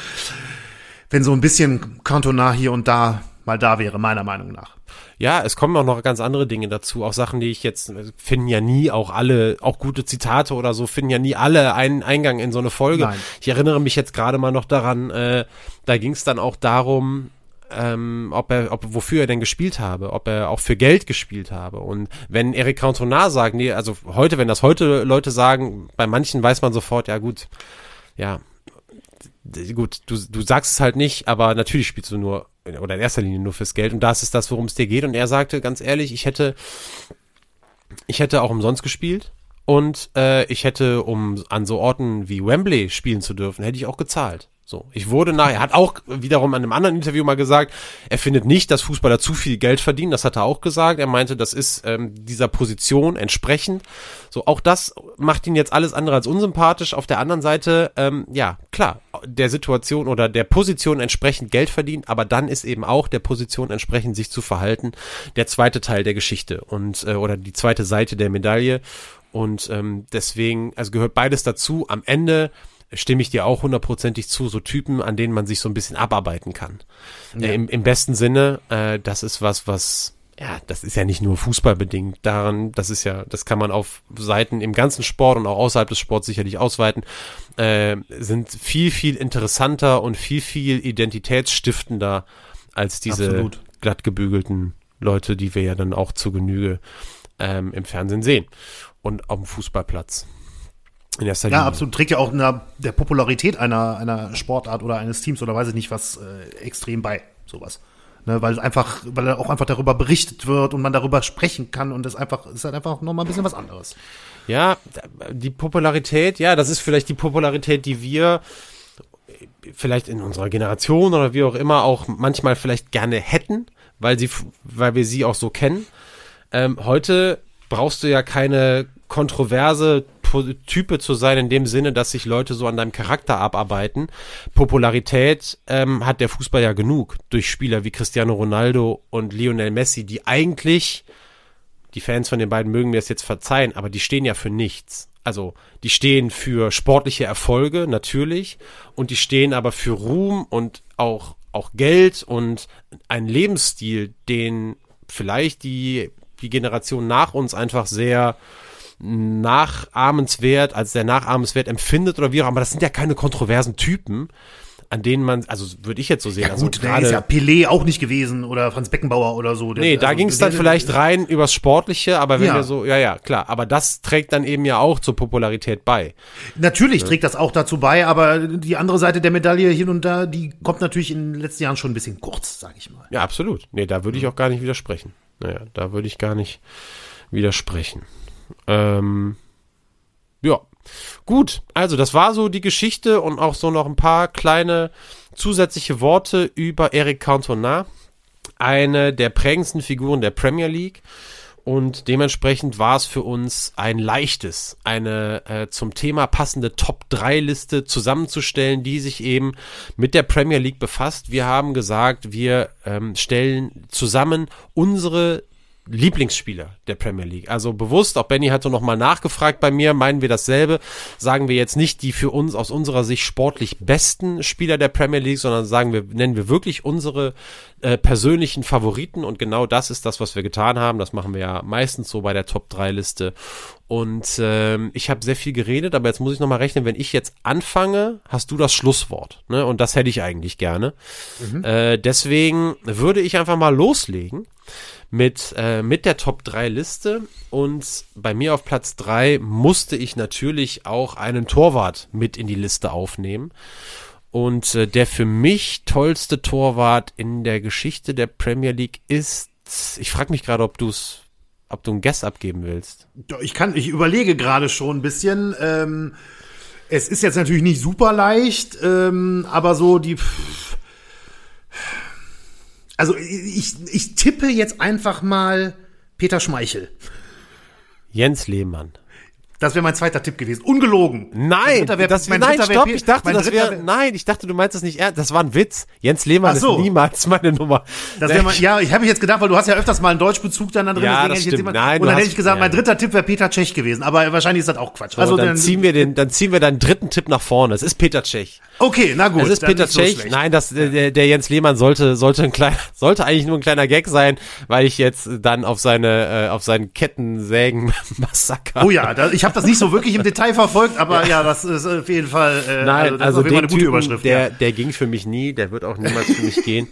Speaker 1: wenn so ein bisschen Cantona hier und da mal da wäre, meiner Meinung nach.
Speaker 2: Ja, es kommen auch noch ganz andere Dinge dazu, auch Sachen, die ich jetzt äh, finden ja nie auch alle, auch gute Zitate oder so finden ja nie alle einen Eingang in so eine Folge. Nein. Ich erinnere mich jetzt gerade mal noch daran, äh, da ging es dann auch darum, ähm, ob er, ob, wofür er denn gespielt habe, ob er auch für Geld gespielt habe. Und wenn Eric Cantona sagt, nee, also heute, wenn das heute Leute sagen, bei manchen weiß man sofort, ja gut, ja, gut, du, du sagst es halt nicht, aber natürlich spielst du nur, oder in erster Linie nur fürs Geld und das ist das, worum es dir geht. Und er sagte ganz ehrlich, ich hätte, ich hätte auch umsonst gespielt und äh, ich hätte, um an so Orten wie Wembley spielen zu dürfen, hätte ich auch gezahlt. So, ich wurde nachher, er hat auch wiederum in einem anderen Interview mal gesagt, er findet nicht, dass Fußballer zu viel Geld verdienen. Das hat er auch gesagt. Er meinte, das ist ähm, dieser Position entsprechend. So, auch das macht ihn jetzt alles andere als unsympathisch. Auf der anderen Seite, ähm, ja, klar, der Situation oder der Position entsprechend Geld verdienen, aber dann ist eben auch der Position entsprechend sich zu verhalten der zweite Teil der Geschichte und äh, oder die zweite Seite der Medaille. Und ähm, deswegen, also gehört beides dazu. Am Ende stimme ich dir auch hundertprozentig zu, so Typen, an denen man sich so ein bisschen abarbeiten kann. Ja. Äh, im, Im besten Sinne, äh, das ist was, was, ja, das ist ja nicht nur fußballbedingt. Daran, das ist ja, das kann man auf Seiten im ganzen Sport und auch außerhalb des Sports sicherlich ausweiten, äh, sind viel, viel interessanter und viel, viel identitätsstiftender als diese Absolut. glattgebügelten Leute, die wir ja dann auch zu Genüge ähm, im Fernsehen sehen und auf dem Fußballplatz.
Speaker 1: In erster Linie. Ja, absolut. Trägt ja auch einer, der Popularität einer, einer Sportart oder eines Teams oder weiß ich nicht was äh, extrem bei, sowas. Ne, weil einfach, weil auch einfach darüber berichtet wird und man darüber sprechen kann und das einfach, ist halt einfach nochmal ein bisschen was anderes.
Speaker 2: Ja, die Popularität, ja, das ist vielleicht die Popularität, die wir vielleicht in unserer Generation oder wie auch immer auch manchmal vielleicht gerne hätten, weil sie, weil wir sie auch so kennen. Ähm, heute brauchst du ja keine kontroverse Type zu sein, in dem Sinne, dass sich Leute so an deinem Charakter abarbeiten. Popularität ähm, hat der Fußball ja genug durch Spieler wie Cristiano Ronaldo und Lionel Messi, die eigentlich, die Fans von den beiden mögen mir das jetzt verzeihen, aber die stehen ja für nichts. Also, die stehen für sportliche Erfolge, natürlich, und die stehen aber für Ruhm und auch, auch Geld und einen Lebensstil, den vielleicht die, die Generation nach uns einfach sehr nachahmenswert, als der nachahmenswert empfindet oder wie auch, aber das sind ja keine kontroversen Typen, an denen man, also würde ich jetzt so sehen.
Speaker 1: Ja
Speaker 2: also
Speaker 1: gut, also, der ist ja Pelé auch nicht gewesen oder Franz Beckenbauer oder so.
Speaker 2: Der, nee, da also, ging es dann vielleicht rein übers Sportliche, aber wenn ja. wir so, ja, ja, klar, aber das trägt dann eben ja auch zur Popularität bei.
Speaker 1: Natürlich ja. trägt das auch dazu bei, aber die andere Seite der Medaille hin und da, die kommt natürlich in den letzten Jahren schon ein bisschen kurz, sage ich mal.
Speaker 2: Ja, absolut. Nee, da würde ich auch gar nicht widersprechen. Naja, da würde ich gar nicht widersprechen. Ähm, ja. Gut, also das war so die Geschichte und auch so noch ein paar kleine zusätzliche Worte über Eric Cantona, eine der prägendsten Figuren der Premier League. Und dementsprechend war es für uns ein leichtes, eine äh, zum Thema passende Top-3-Liste zusammenzustellen, die sich eben mit der Premier League befasst. Wir haben gesagt, wir ähm, stellen zusammen unsere Lieblingsspieler der Premier League. Also bewusst, auch Benny hatte nochmal nachgefragt bei mir, meinen wir dasselbe. Sagen wir jetzt nicht die für uns aus unserer Sicht sportlich besten Spieler der Premier League, sondern sagen wir, nennen wir wirklich unsere äh, persönlichen Favoriten und genau das ist das, was wir getan haben. Das machen wir ja meistens so bei der Top 3 Liste. Und ähm, ich habe sehr viel geredet, aber jetzt muss ich nochmal rechnen, wenn ich jetzt anfange, hast du das Schlusswort. Ne? Und das hätte ich eigentlich gerne. Mhm. Äh, deswegen würde ich einfach mal loslegen mit, äh, mit der Top 3 Liste. Und bei mir auf Platz 3 musste ich natürlich auch einen Torwart mit in die Liste aufnehmen. Und äh, der für mich tollste Torwart in der Geschichte der Premier League ist, ich frage mich gerade, ob du es ob du einen Guess abgeben willst.
Speaker 1: Ich kann, ich überlege gerade schon ein bisschen. Ähm, es ist jetzt natürlich nicht super leicht, ähm, aber so die. Also ich, ich tippe jetzt einfach mal Peter Schmeichel.
Speaker 2: Jens Lehmann.
Speaker 1: Das wäre mein zweiter Tipp gewesen. Ungelogen.
Speaker 2: Nein, wär, das, mein nein, stopp, ich dachte, das wäre, nein, ich dachte, du meinst das nicht ernst. Das war ein Witz. Jens Lehmann so. ist niemals meine Nummer.
Speaker 1: Das wär mein, ja, ich habe jetzt gedacht, weil du hast ja öfters mal einen Deutschbezug dann da drin.
Speaker 2: Ja, das stimmt. Nein,
Speaker 1: und dann hätte ich gesagt, ja. mein dritter Tipp wäre Peter Tschech gewesen. Aber wahrscheinlich ist das auch Quatsch.
Speaker 2: So, also dann, dann, ziehen wir den, dann ziehen wir deinen dritten Tipp nach vorne. Es ist Peter Tschech.
Speaker 1: Okay, na gut.
Speaker 2: Es ist Peter Tschech. So nein, das, der, der Jens Lehmann sollte, sollte ein kleiner, sollte eigentlich nur ein kleiner Gag sein, weil ich jetzt dann auf seine, äh, auf seinen Kettensägen-Massaker.
Speaker 1: Oh ja, da, ich habe das nicht so wirklich im Detail verfolgt, aber ja, ja das ist auf jeden Fall,
Speaker 2: äh, Nein, also, also den eine gute Typen, Überschrift. Der, ja. der ging für mich nie, der wird auch niemals für mich gehen.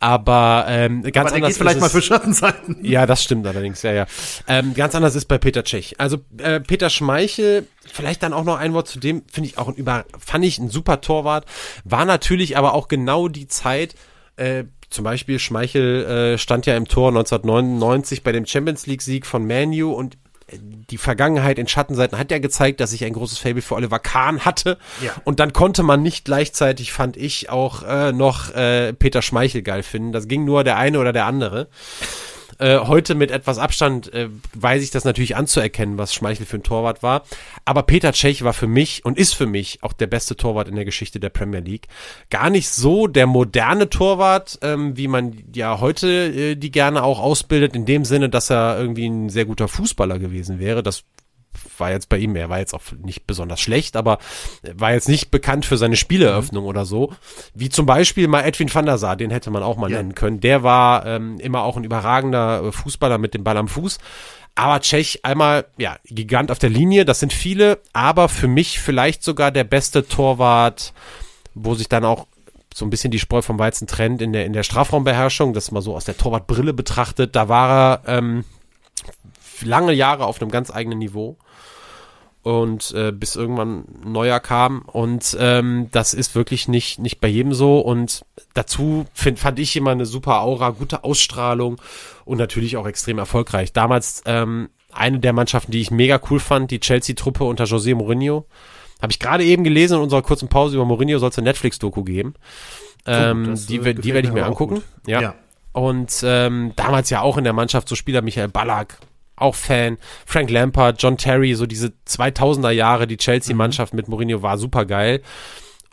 Speaker 2: Aber ähm, ganz Aber anders. Geht
Speaker 1: vielleicht mal für Schattenseiten.
Speaker 2: Ja, das stimmt allerdings, ja, ja. Ähm, ganz anders ist bei Peter Tschech. Also äh, Peter Schmeichel, vielleicht dann auch noch ein Wort zu dem, finde ich auch ein über, fand ich ein super Torwart, war natürlich aber auch genau die Zeit, äh, zum Beispiel Schmeichel äh, stand ja im Tor 1999 bei dem Champions League Sieg von Manu und die Vergangenheit in Schattenseiten hat ja gezeigt, dass ich ein großes Fable für Oliver Kahn hatte. Ja. Und dann konnte man nicht gleichzeitig, fand ich, auch äh, noch äh, Peter Schmeichel geil finden. Das ging nur der eine oder der andere. Äh, heute mit etwas Abstand äh, weiß ich das natürlich anzuerkennen, was Schmeichel für ein Torwart war. Aber Peter Cech war für mich und ist für mich auch der beste Torwart in der Geschichte der Premier League. Gar nicht so der moderne Torwart, ähm, wie man ja heute äh, die gerne auch ausbildet, in dem Sinne, dass er irgendwie ein sehr guter Fußballer gewesen wäre. Das war jetzt bei ihm, er war jetzt auch nicht besonders schlecht, aber war jetzt nicht bekannt für seine Spieleröffnung mhm. oder so. Wie zum Beispiel mal Edwin van der Sar, den hätte man auch mal ja. nennen können. Der war ähm, immer auch ein überragender äh, Fußballer mit dem Ball am Fuß. Aber Tschech einmal, ja, Gigant auf der Linie, das sind viele, aber für mich vielleicht sogar der beste Torwart, wo sich dann auch so ein bisschen die Spreu vom Weizen trennt in der, in der Strafraumbeherrschung, das mal so aus der Torwartbrille betrachtet, da war er ähm, lange Jahre auf einem ganz eigenen Niveau und äh, bis irgendwann ein neuer kam und ähm, das ist wirklich nicht nicht bei jedem so und dazu find, fand ich immer eine super Aura, gute Ausstrahlung und natürlich auch extrem erfolgreich. Damals ähm, eine der Mannschaften, die ich mega cool fand, die Chelsea-Truppe unter José Mourinho. Habe ich gerade eben gelesen in unserer kurzen Pause über Mourinho soll es eine Netflix-Doku geben. Ähm, das, die äh, die werde ich mir angucken. Ja. ja. Und ähm, damals ja auch in der Mannschaft so Spieler Michael Ballack, auch Fan. Frank Lampard, John Terry, so diese 2000er Jahre, die Chelsea-Mannschaft mhm. mit Mourinho war super geil.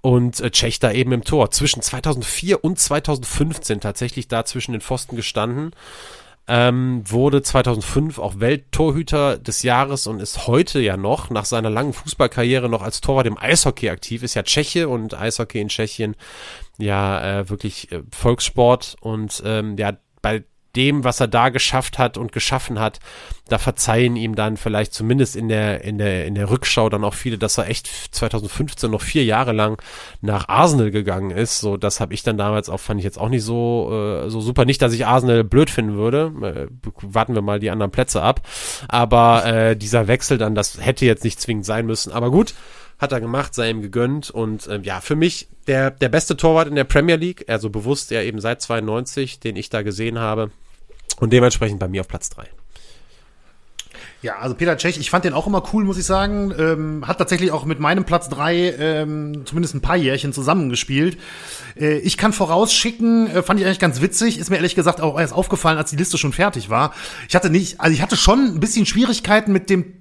Speaker 2: Und äh, Cech da eben im Tor. Zwischen 2004 und 2015 tatsächlich da zwischen den Pfosten gestanden. Ähm, wurde 2005 auch Welttorhüter des Jahres und ist heute ja noch, nach seiner langen Fußballkarriere, noch als Torwart im Eishockey aktiv. Ist ja Tscheche und Eishockey in Tschechien ja äh, wirklich äh, Volkssport. Und ähm, ja, bei dem, was er da geschafft hat und geschaffen hat, da verzeihen ihm dann vielleicht zumindest in der, in der, in der Rückschau dann auch viele, dass er echt 2015 noch vier Jahre lang nach Arsenal gegangen ist. So, das habe ich dann damals auch, fand ich jetzt auch nicht so, äh, so super. Nicht, dass ich Arsenal blöd finden würde. Äh, warten wir mal die anderen Plätze ab. Aber äh, dieser Wechsel dann, das hätte jetzt nicht zwingend sein müssen. Aber gut hat er gemacht, sei ihm gegönnt und äh, ja, für mich der, der beste Torwart in der Premier League, also bewusst ja eben seit 92, den ich da gesehen habe. Und dementsprechend bei mir auf Platz drei.
Speaker 1: Ja, also Peter Cech, ich fand den auch immer cool, muss ich sagen. Ähm, hat tatsächlich auch mit meinem Platz drei ähm, zumindest ein paar Jährchen zusammengespielt. Äh, ich kann vorausschicken, äh, fand ich eigentlich ganz witzig, ist mir ehrlich gesagt auch erst aufgefallen, als die Liste schon fertig war. Ich hatte nicht, also ich hatte schon ein bisschen Schwierigkeiten mit dem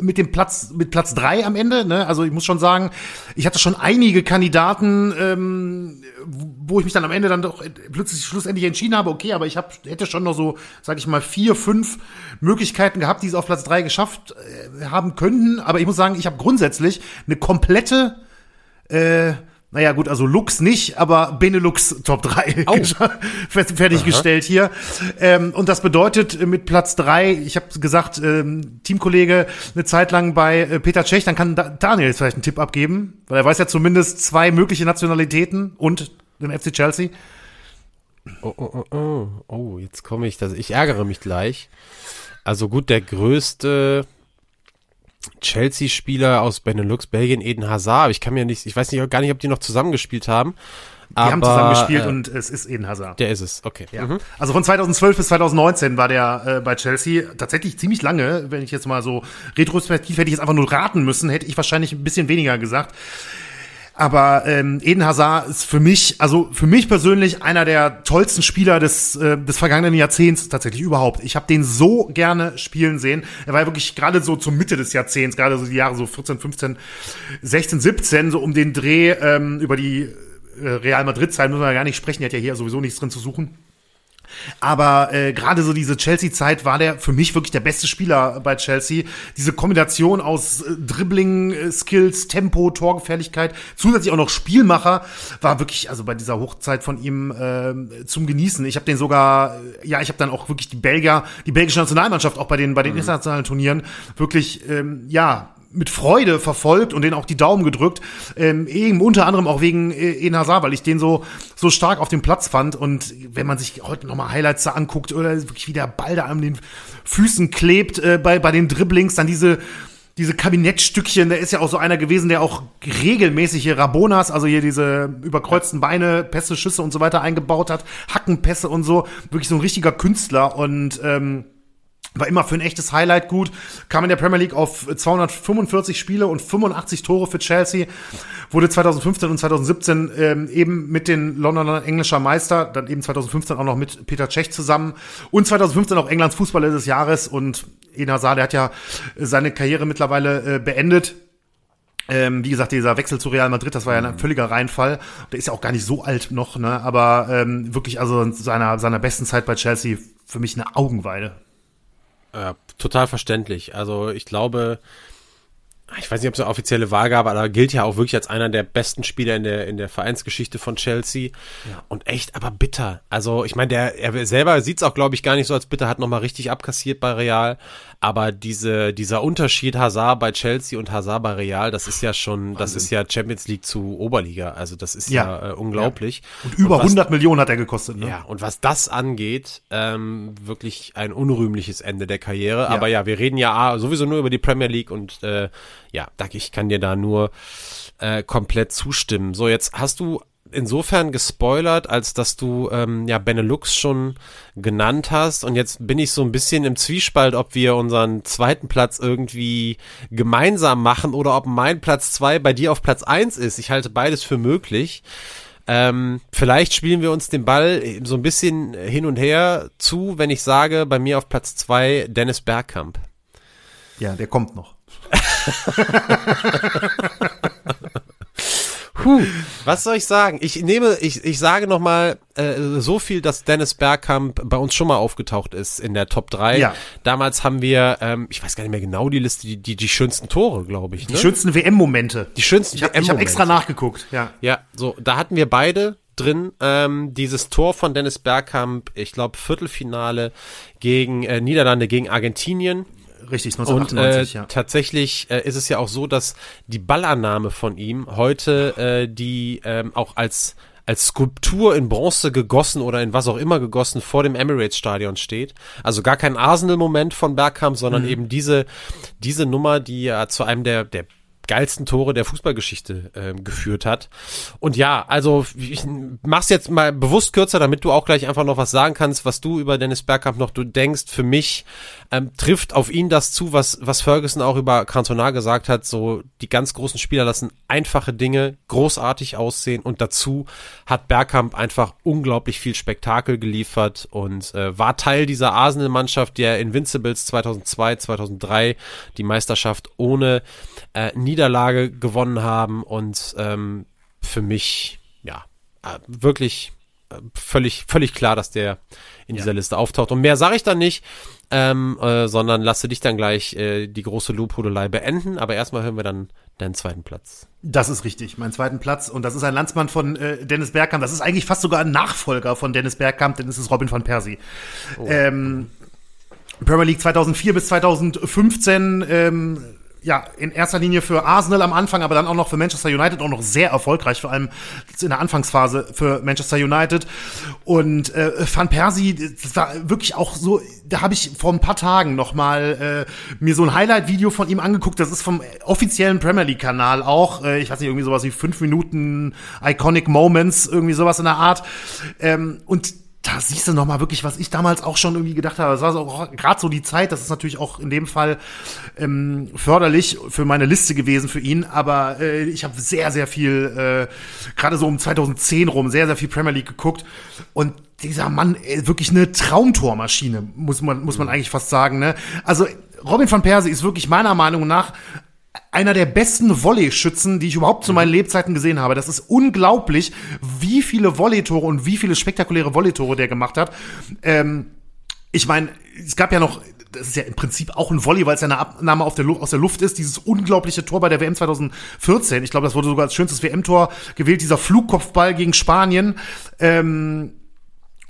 Speaker 1: mit dem Platz mit Platz drei am Ende. Ne? Also ich muss schon sagen, ich hatte schon einige Kandidaten, ähm, wo ich mich dann am Ende dann doch plötzlich schlussendlich entschieden habe. Okay, aber ich hab, hätte schon noch so, sag ich mal, vier, fünf Möglichkeiten gehabt, die es auf Platz drei geschafft äh, haben könnten. Aber ich muss sagen, ich habe grundsätzlich eine komplette äh, naja, gut, also Lux nicht, aber Benelux Top 3 oh. fertiggestellt hier. Ähm, und das bedeutet äh, mit Platz 3, ich habe gesagt, ähm, Teamkollege eine Zeit lang bei äh, Peter Cech, dann kann da Daniel jetzt vielleicht einen Tipp abgeben, weil er weiß ja zumindest zwei mögliche Nationalitäten und den FC Chelsea.
Speaker 2: Oh, oh, oh, oh. oh jetzt komme ich, das, ich ärgere mich gleich. Also gut, der größte Chelsea-Spieler aus Benelux, Belgien, Eden Hazard. Ich kann mir nicht, ich weiß nicht, gar nicht, ob die noch zusammengespielt haben. Aber,
Speaker 1: die haben zusammen gespielt äh, und es ist Eden Hazard.
Speaker 2: Der ist es, okay.
Speaker 1: Ja. Mhm. Also von 2012 bis 2019 war der äh, bei Chelsea tatsächlich ziemlich lange. Wenn ich jetzt mal so retrospektiv hätte ich jetzt einfach nur raten müssen, hätte ich wahrscheinlich ein bisschen weniger gesagt. Aber ähm, Eden Hazard ist für mich, also für mich persönlich einer der tollsten Spieler des, äh, des vergangenen Jahrzehnts tatsächlich überhaupt. Ich habe den so gerne spielen sehen. Er war ja wirklich gerade so zur Mitte des Jahrzehnts, gerade so die Jahre so 14, 15, 16, 17, so um den Dreh ähm, über die äh, Real Madrid-Zeit müssen wir ja gar nicht sprechen. Er hat ja hier sowieso nichts drin zu suchen. Aber äh, gerade so diese Chelsea-Zeit war der für mich wirklich der beste Spieler bei Chelsea. Diese Kombination aus äh, Dribbling-Skills, Tempo, Torgefährlichkeit, zusätzlich auch noch Spielmacher, war wirklich also bei dieser Hochzeit von ihm äh, zum Genießen. Ich habe den sogar, äh, ja, ich habe dann auch wirklich die Belgier, die belgische Nationalmannschaft auch bei den bei den mhm. internationalen Turnieren wirklich, ähm, ja mit Freude verfolgt und den auch die Daumen gedrückt, ähm, eben unter anderem auch wegen äh, Eden Hazard, weil ich den so so stark auf dem Platz fand. Und wenn man sich heute nochmal Highlights da anguckt oder wirklich wie der Ball da an den Füßen klebt äh, bei bei den Dribblings, dann diese diese Kabinettstückchen, der ist ja auch so einer gewesen, der auch regelmäßig hier Rabonas, also hier diese überkreuzten Beine, Pässe, Schüsse und so weiter eingebaut hat, Hackenpässe und so, wirklich so ein richtiger Künstler und ähm, war immer für ein echtes Highlight gut. Kam in der Premier League auf 245 Spiele und 85 Tore für Chelsea. Wurde 2015 und 2017 ähm, eben mit den Londoner englischer Meister, dann eben 2015 auch noch mit Peter Cech zusammen und 2015 auch Englands Fußballer des Jahres und Ena Saar, der hat ja seine Karriere mittlerweile äh, beendet. Ähm, wie gesagt, dieser Wechsel zu Real Madrid, das war ja ein völliger Reinfall. Der ist ja auch gar nicht so alt noch, ne? aber ähm, wirklich also seiner, seiner besten Zeit bei Chelsea für mich eine Augenweide.
Speaker 2: Ja, total verständlich. Also ich glaube, ich weiß nicht, ob es eine offizielle Wahl gab, aber er gilt ja auch wirklich als einer der besten Spieler in der, in der Vereinsgeschichte von Chelsea. Ja. Und echt, aber bitter. Also, ich meine, der, er selber sieht es auch, glaube ich, gar nicht so als bitter, hat nochmal richtig abkassiert bei Real. Aber diese, dieser Unterschied Hazard bei Chelsea und Hazard bei Real, das ist ja schon, Wahnsinn. das ist ja Champions League zu Oberliga. Also, das ist ja, ja äh, unglaublich.
Speaker 1: Ja. Und über und was, 100 Millionen hat er gekostet, ne?
Speaker 2: Ja, und was das angeht, ähm, wirklich ein unrühmliches Ende der Karriere. Aber ja, wir reden ja sowieso nur über die Premier League und, äh, ja, ich kann dir da nur äh, komplett zustimmen. So, jetzt hast du insofern gespoilert, als dass du ähm, ja Benelux schon genannt hast und jetzt bin ich so ein bisschen im Zwiespalt, ob wir unseren zweiten Platz irgendwie gemeinsam machen oder ob mein Platz zwei bei dir auf Platz eins ist. Ich halte beides für möglich. Ähm, vielleicht spielen wir uns den Ball so ein bisschen hin und her zu, wenn ich sage, bei mir auf Platz zwei Dennis Bergkamp.
Speaker 1: Ja, der kommt noch.
Speaker 2: Puh, was soll ich sagen? Ich nehme, ich, ich sage noch mal äh, so viel, dass Dennis Bergkamp bei uns schon mal aufgetaucht ist in der Top 3. Ja. Damals haben wir, ähm, ich weiß gar nicht mehr genau die Liste, die, die, die schönsten Tore, glaube ich.
Speaker 1: Ne? Die schönsten WM-Momente.
Speaker 2: Die schönsten
Speaker 1: Ich habe hab extra nachgeguckt, ja.
Speaker 2: Ja, so, da hatten wir beide drin. Ähm, dieses Tor von Dennis Bergkamp, ich glaube Viertelfinale gegen äh, Niederlande gegen Argentinien
Speaker 1: Richtig, 1998,
Speaker 2: und, äh, ja. Tatsächlich äh, ist es ja auch so, dass die Ballannahme von ihm heute äh, die ähm, auch als als Skulptur in Bronze gegossen oder in was auch immer gegossen vor dem Emirates Stadion steht. Also gar kein Arsenal-Moment von Bergkamp, sondern mhm. eben diese, diese Nummer, die ja zu einem der, der geilsten Tore der Fußballgeschichte äh, geführt hat. Und ja, also ich mach's jetzt mal bewusst kürzer, damit du auch gleich einfach noch was sagen kannst, was du über Dennis Bergkamp noch du denkst. Für mich ähm, trifft auf ihn das zu, was was Ferguson auch über Cantona gesagt hat. So die ganz großen Spieler lassen einfache Dinge großartig aussehen und dazu hat Bergkamp einfach unglaublich viel Spektakel geliefert und äh, war Teil dieser Arsenal-Mannschaft, der Invincibles 2002, 2003 die Meisterschaft ohne äh, Niederlage gewonnen haben und ähm, für mich, ja, äh, wirklich völlig, völlig klar, dass der in dieser Liste auftaucht. Und mehr sage ich dann nicht, ähm, äh, sondern lasse dich dann gleich äh, die große Lobhudelei beenden. Aber erstmal hören wir dann deinen zweiten Platz.
Speaker 1: Das ist richtig, mein zweiten Platz. Und das ist ein Landsmann von äh, Dennis Bergkamp. Das ist eigentlich fast sogar ein Nachfolger von Dennis Bergkamp, denn es ist Robin van Persie. Oh. Ähm, Premier League 2004 bis 2015 ähm, ja, in erster Linie für Arsenal am Anfang, aber dann auch noch für Manchester United auch noch sehr erfolgreich, vor allem in der Anfangsphase für Manchester United. Und äh, Van Persie, das war wirklich auch so, da habe ich vor ein paar Tagen noch mal äh, mir so ein Highlight-Video von ihm angeguckt. Das ist vom offiziellen Premier League-Kanal auch. Äh, ich weiß nicht, irgendwie sowas wie fünf Minuten Iconic Moments, irgendwie sowas in der Art. Ähm, und da siehst du noch mal wirklich, was ich damals auch schon irgendwie gedacht habe. Das war so, gerade so die Zeit, das ist natürlich auch in dem Fall ähm, förderlich für meine Liste gewesen für ihn, aber äh, ich habe sehr, sehr viel, äh, gerade so um 2010 rum, sehr, sehr viel Premier League geguckt und dieser Mann, äh, wirklich eine Traumtormaschine, muss man, muss man eigentlich fast sagen. Ne? Also Robin van Persie ist wirklich meiner Meinung nach einer der besten Volley-Schützen, die ich überhaupt zu meinen mhm. Lebzeiten gesehen habe. Das ist unglaublich, wie viele Volley-Tore und wie viele spektakuläre Volley-Tore der gemacht hat. Ähm, ich meine, es gab ja noch, das ist ja im Prinzip auch ein Volley, weil es ja eine Abnahme auf der aus der Luft ist, dieses unglaubliche Tor bei der WM 2014. Ich glaube, das wurde sogar als schönstes WM-Tor gewählt, dieser Flugkopfball gegen Spanien. Ähm,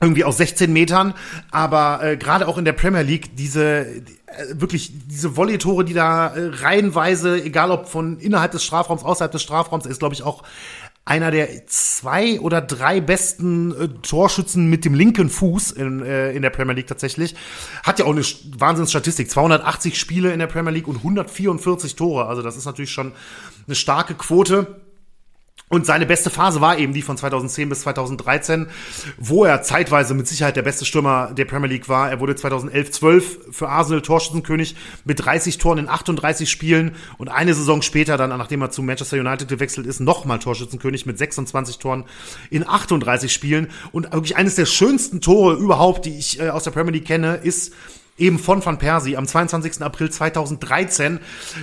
Speaker 1: irgendwie aus 16 Metern, aber äh, gerade auch in der Premier League diese äh, wirklich diese Volley-Tore, die da äh, reihenweise, egal ob von innerhalb des Strafraums, außerhalb des Strafraums, ist glaube ich auch einer der zwei oder drei besten äh, Torschützen mit dem linken Fuß in, äh, in der Premier League tatsächlich. Hat ja auch eine Wahnsinnsstatistik. 280 Spiele in der Premier League und 144 Tore. Also das ist natürlich schon eine starke Quote. Und seine beste Phase war eben die von 2010 bis 2013, wo er zeitweise mit Sicherheit der beste Stürmer der Premier League war. Er wurde 2011-12 für Arsenal Torschützenkönig mit 30 Toren in 38 Spielen und eine Saison später dann, nachdem er zu Manchester United gewechselt ist, nochmal Torschützenkönig mit 26 Toren in 38 Spielen. Und wirklich eines der schönsten Tore überhaupt, die ich äh, aus der Premier League kenne, ist eben von Van Persie am 22. April 2013.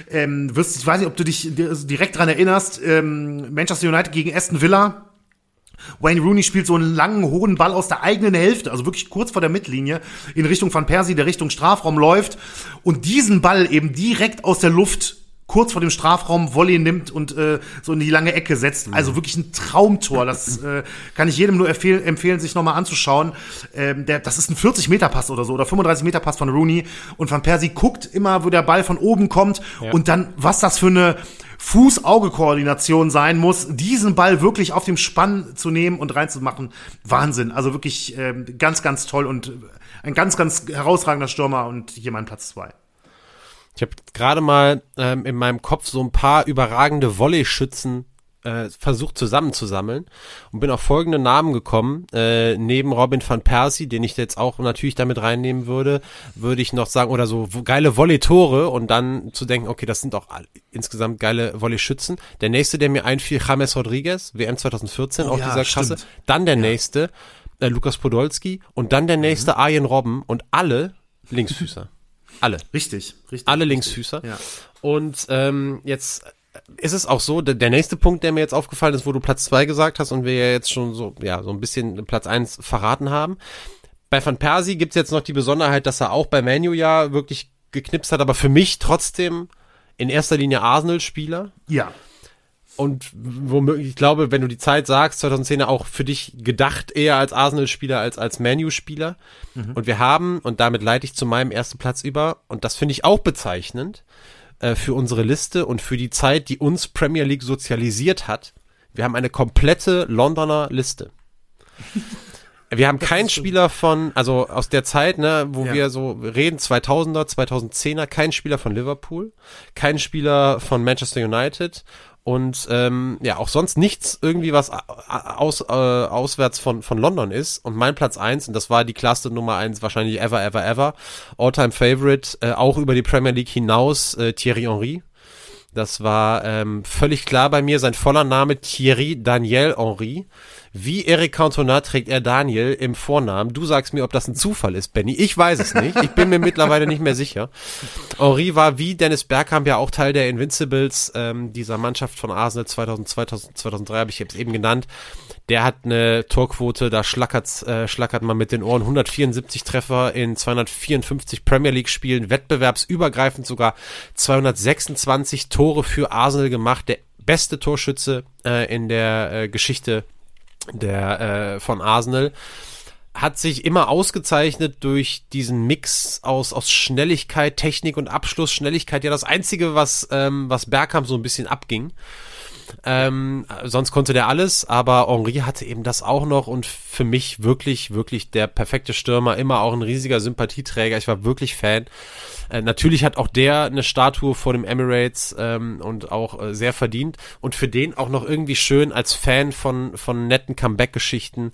Speaker 1: Ähm, wirst, ich weiß nicht, ob du dich direkt dran erinnerst, ähm, Manchester United gegen Aston Villa. Wayne Rooney spielt so einen langen, hohen Ball aus der eigenen Hälfte, also wirklich kurz vor der Mittellinie, in Richtung Van Persie, der Richtung Strafraum läuft und diesen Ball eben direkt aus der Luft kurz vor dem Strafraum Volley nimmt und äh, so in die lange Ecke setzt. Mhm. Also wirklich ein Traumtor. Das äh, kann ich jedem nur empfehlen, empfehlen sich nochmal anzuschauen. Ähm, der, das ist ein 40-Meter-Pass oder so oder 35-Meter-Pass von Rooney. Und Van Persie guckt immer, wo der Ball von oben kommt. Ja. Und dann, was das für eine Fuß-Auge-Koordination sein muss, diesen Ball wirklich auf dem Spann zu nehmen und reinzumachen. Wahnsinn. Also wirklich äh, ganz, ganz toll und ein ganz, ganz herausragender Stürmer und hier mein Platz zwei.
Speaker 2: Ich habe gerade mal ähm, in meinem Kopf so ein paar überragende Volley-Schützen äh, versucht zusammenzusammeln und bin auf folgende Namen gekommen. Äh, neben Robin van Persie, den ich jetzt auch natürlich damit reinnehmen würde, würde ich noch sagen, oder so geile Volley-Tore und dann zu denken, okay, das sind auch insgesamt geile Volley-Schützen. Der nächste, der mir einfiel, James Rodriguez, WM 2014, oh, auch ja, dieser Klasse. Dann der ja. nächste, äh, Lukas Podolski und dann der nächste, mhm. Arjen Robben und alle Linksfüßer. Alle.
Speaker 1: Richtig, richtig.
Speaker 2: Alle Linksfüßer. Ja. Und ähm, jetzt ist es auch so, der, nächste Punkt, der mir jetzt aufgefallen ist, wo du Platz zwei gesagt hast und wir ja jetzt schon so, ja, so ein bisschen Platz eins verraten haben. Bei Van Persie gibt's jetzt noch die Besonderheit, dass er auch bei Manu ja wirklich geknipst hat, aber für mich trotzdem in erster Linie Arsenal-Spieler.
Speaker 1: Ja
Speaker 2: und womöglich, ich glaube, wenn du die Zeit sagst, 2010 auch für dich gedacht eher als Arsenal-Spieler als als Manu-Spieler. Mhm. Und wir haben, und damit leite ich zu meinem ersten Platz über, und das finde ich auch bezeichnend äh, für unsere Liste und für die Zeit, die uns Premier League sozialisiert hat. Wir haben eine komplette Londoner Liste. Wir haben keinen Spieler von, also aus der Zeit, ne, wo ja. wir so reden, 2000er, 2010er, kein Spieler von Liverpool, kein Spieler von Manchester United und ähm, ja auch sonst nichts irgendwie was aus, äh, auswärts von von London ist. Und mein Platz eins und das war die Klasse Nummer eins wahrscheinlich ever ever ever All-Time Favorite äh, auch über die Premier League hinaus äh, Thierry Henry. Das war ähm, völlig klar bei mir sein voller Name Thierry Daniel Henry wie Eric Cantona trägt er Daniel im Vornamen. Du sagst mir, ob das ein Zufall ist, Benny. Ich weiß es nicht. Ich bin mir mittlerweile nicht mehr sicher. Henri war wie Dennis Bergkamp ja auch Teil der Invincibles, ähm, dieser Mannschaft von Arsenal 2000, 2000 2003 habe ich jetzt eben genannt. Der hat eine Torquote, da schlackert, äh, schlackert man mit den Ohren 174 Treffer in 254 Premier League Spielen, wettbewerbsübergreifend sogar 226 Tore für Arsenal gemacht. Der beste Torschütze äh, in der äh, Geschichte der äh, von Arsenal. hat sich immer ausgezeichnet durch diesen Mix aus, aus Schnelligkeit, Technik und Abschluss. Schnelligkeit, ja das Einzige, was, ähm, was Bergkamp so ein bisschen abging. Ähm, sonst konnte der alles, aber Henri hatte eben das auch noch und für mich wirklich, wirklich der perfekte Stürmer, immer auch ein riesiger Sympathieträger. Ich war wirklich Fan. Äh, natürlich hat auch der eine Statue vor dem Emirates ähm, und auch äh, sehr verdient und für den auch noch irgendwie schön als Fan von, von netten Comeback-Geschichten.